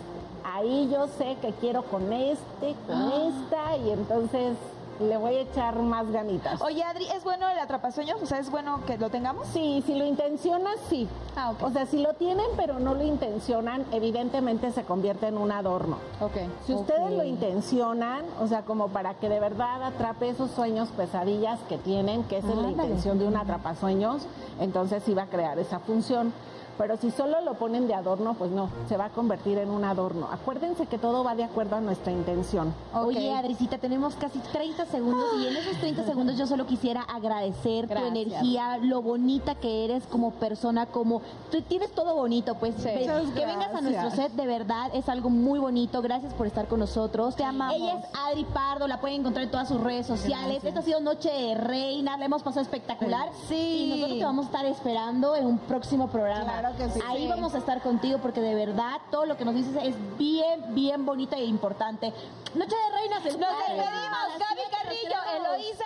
[SPEAKER 4] ahí yo sé que quiero con este, con esta, y entonces le voy a echar más ganitas.
[SPEAKER 2] Oye, Adri, ¿es bueno el atrapasueños? O sea, ¿es bueno que lo tengamos?
[SPEAKER 4] Sí, si lo intencionas, sí.
[SPEAKER 2] Ah, ok.
[SPEAKER 4] O sea, si lo tienen pero no lo intencionan, evidentemente se convierte en un adorno.
[SPEAKER 3] Ok.
[SPEAKER 4] Si ustedes lo intencionan, o sea, como para que de verdad atrape esos sueños, pesadillas que tienen, que esa es la intención de un atrapasueños, entonces sí va a crear esa función. Pero si solo lo ponen de adorno, pues no, se va a convertir en un adorno. Acuérdense que todo va de acuerdo a nuestra intención.
[SPEAKER 1] Oye, Adricita, tenemos casi 30 segundos y en esos 30 segundos yo solo quisiera agradecer tu energía, lo bonita que eres como persona, como tú tienes todo bonito, pues
[SPEAKER 4] Muchas
[SPEAKER 1] que vengas a nuestro set de verdad es algo muy bonito. Gracias por estar con nosotros.
[SPEAKER 2] Te amamos.
[SPEAKER 1] Ella es Adri Pardo, la pueden encontrar en todas sus redes sociales. Esta ha sido Noche de Reina, la hemos pasado espectacular.
[SPEAKER 2] Sí.
[SPEAKER 1] Y nosotros te vamos a estar esperando en un próximo programa.
[SPEAKER 4] Claro que sí.
[SPEAKER 1] Ahí
[SPEAKER 4] Sí.
[SPEAKER 1] vamos a estar contigo porque de verdad todo lo que nos dices es bien, bien bonito e importante. Noche de Reinas.
[SPEAKER 2] Nos despedimos, Gaby Carrillo, Eloísa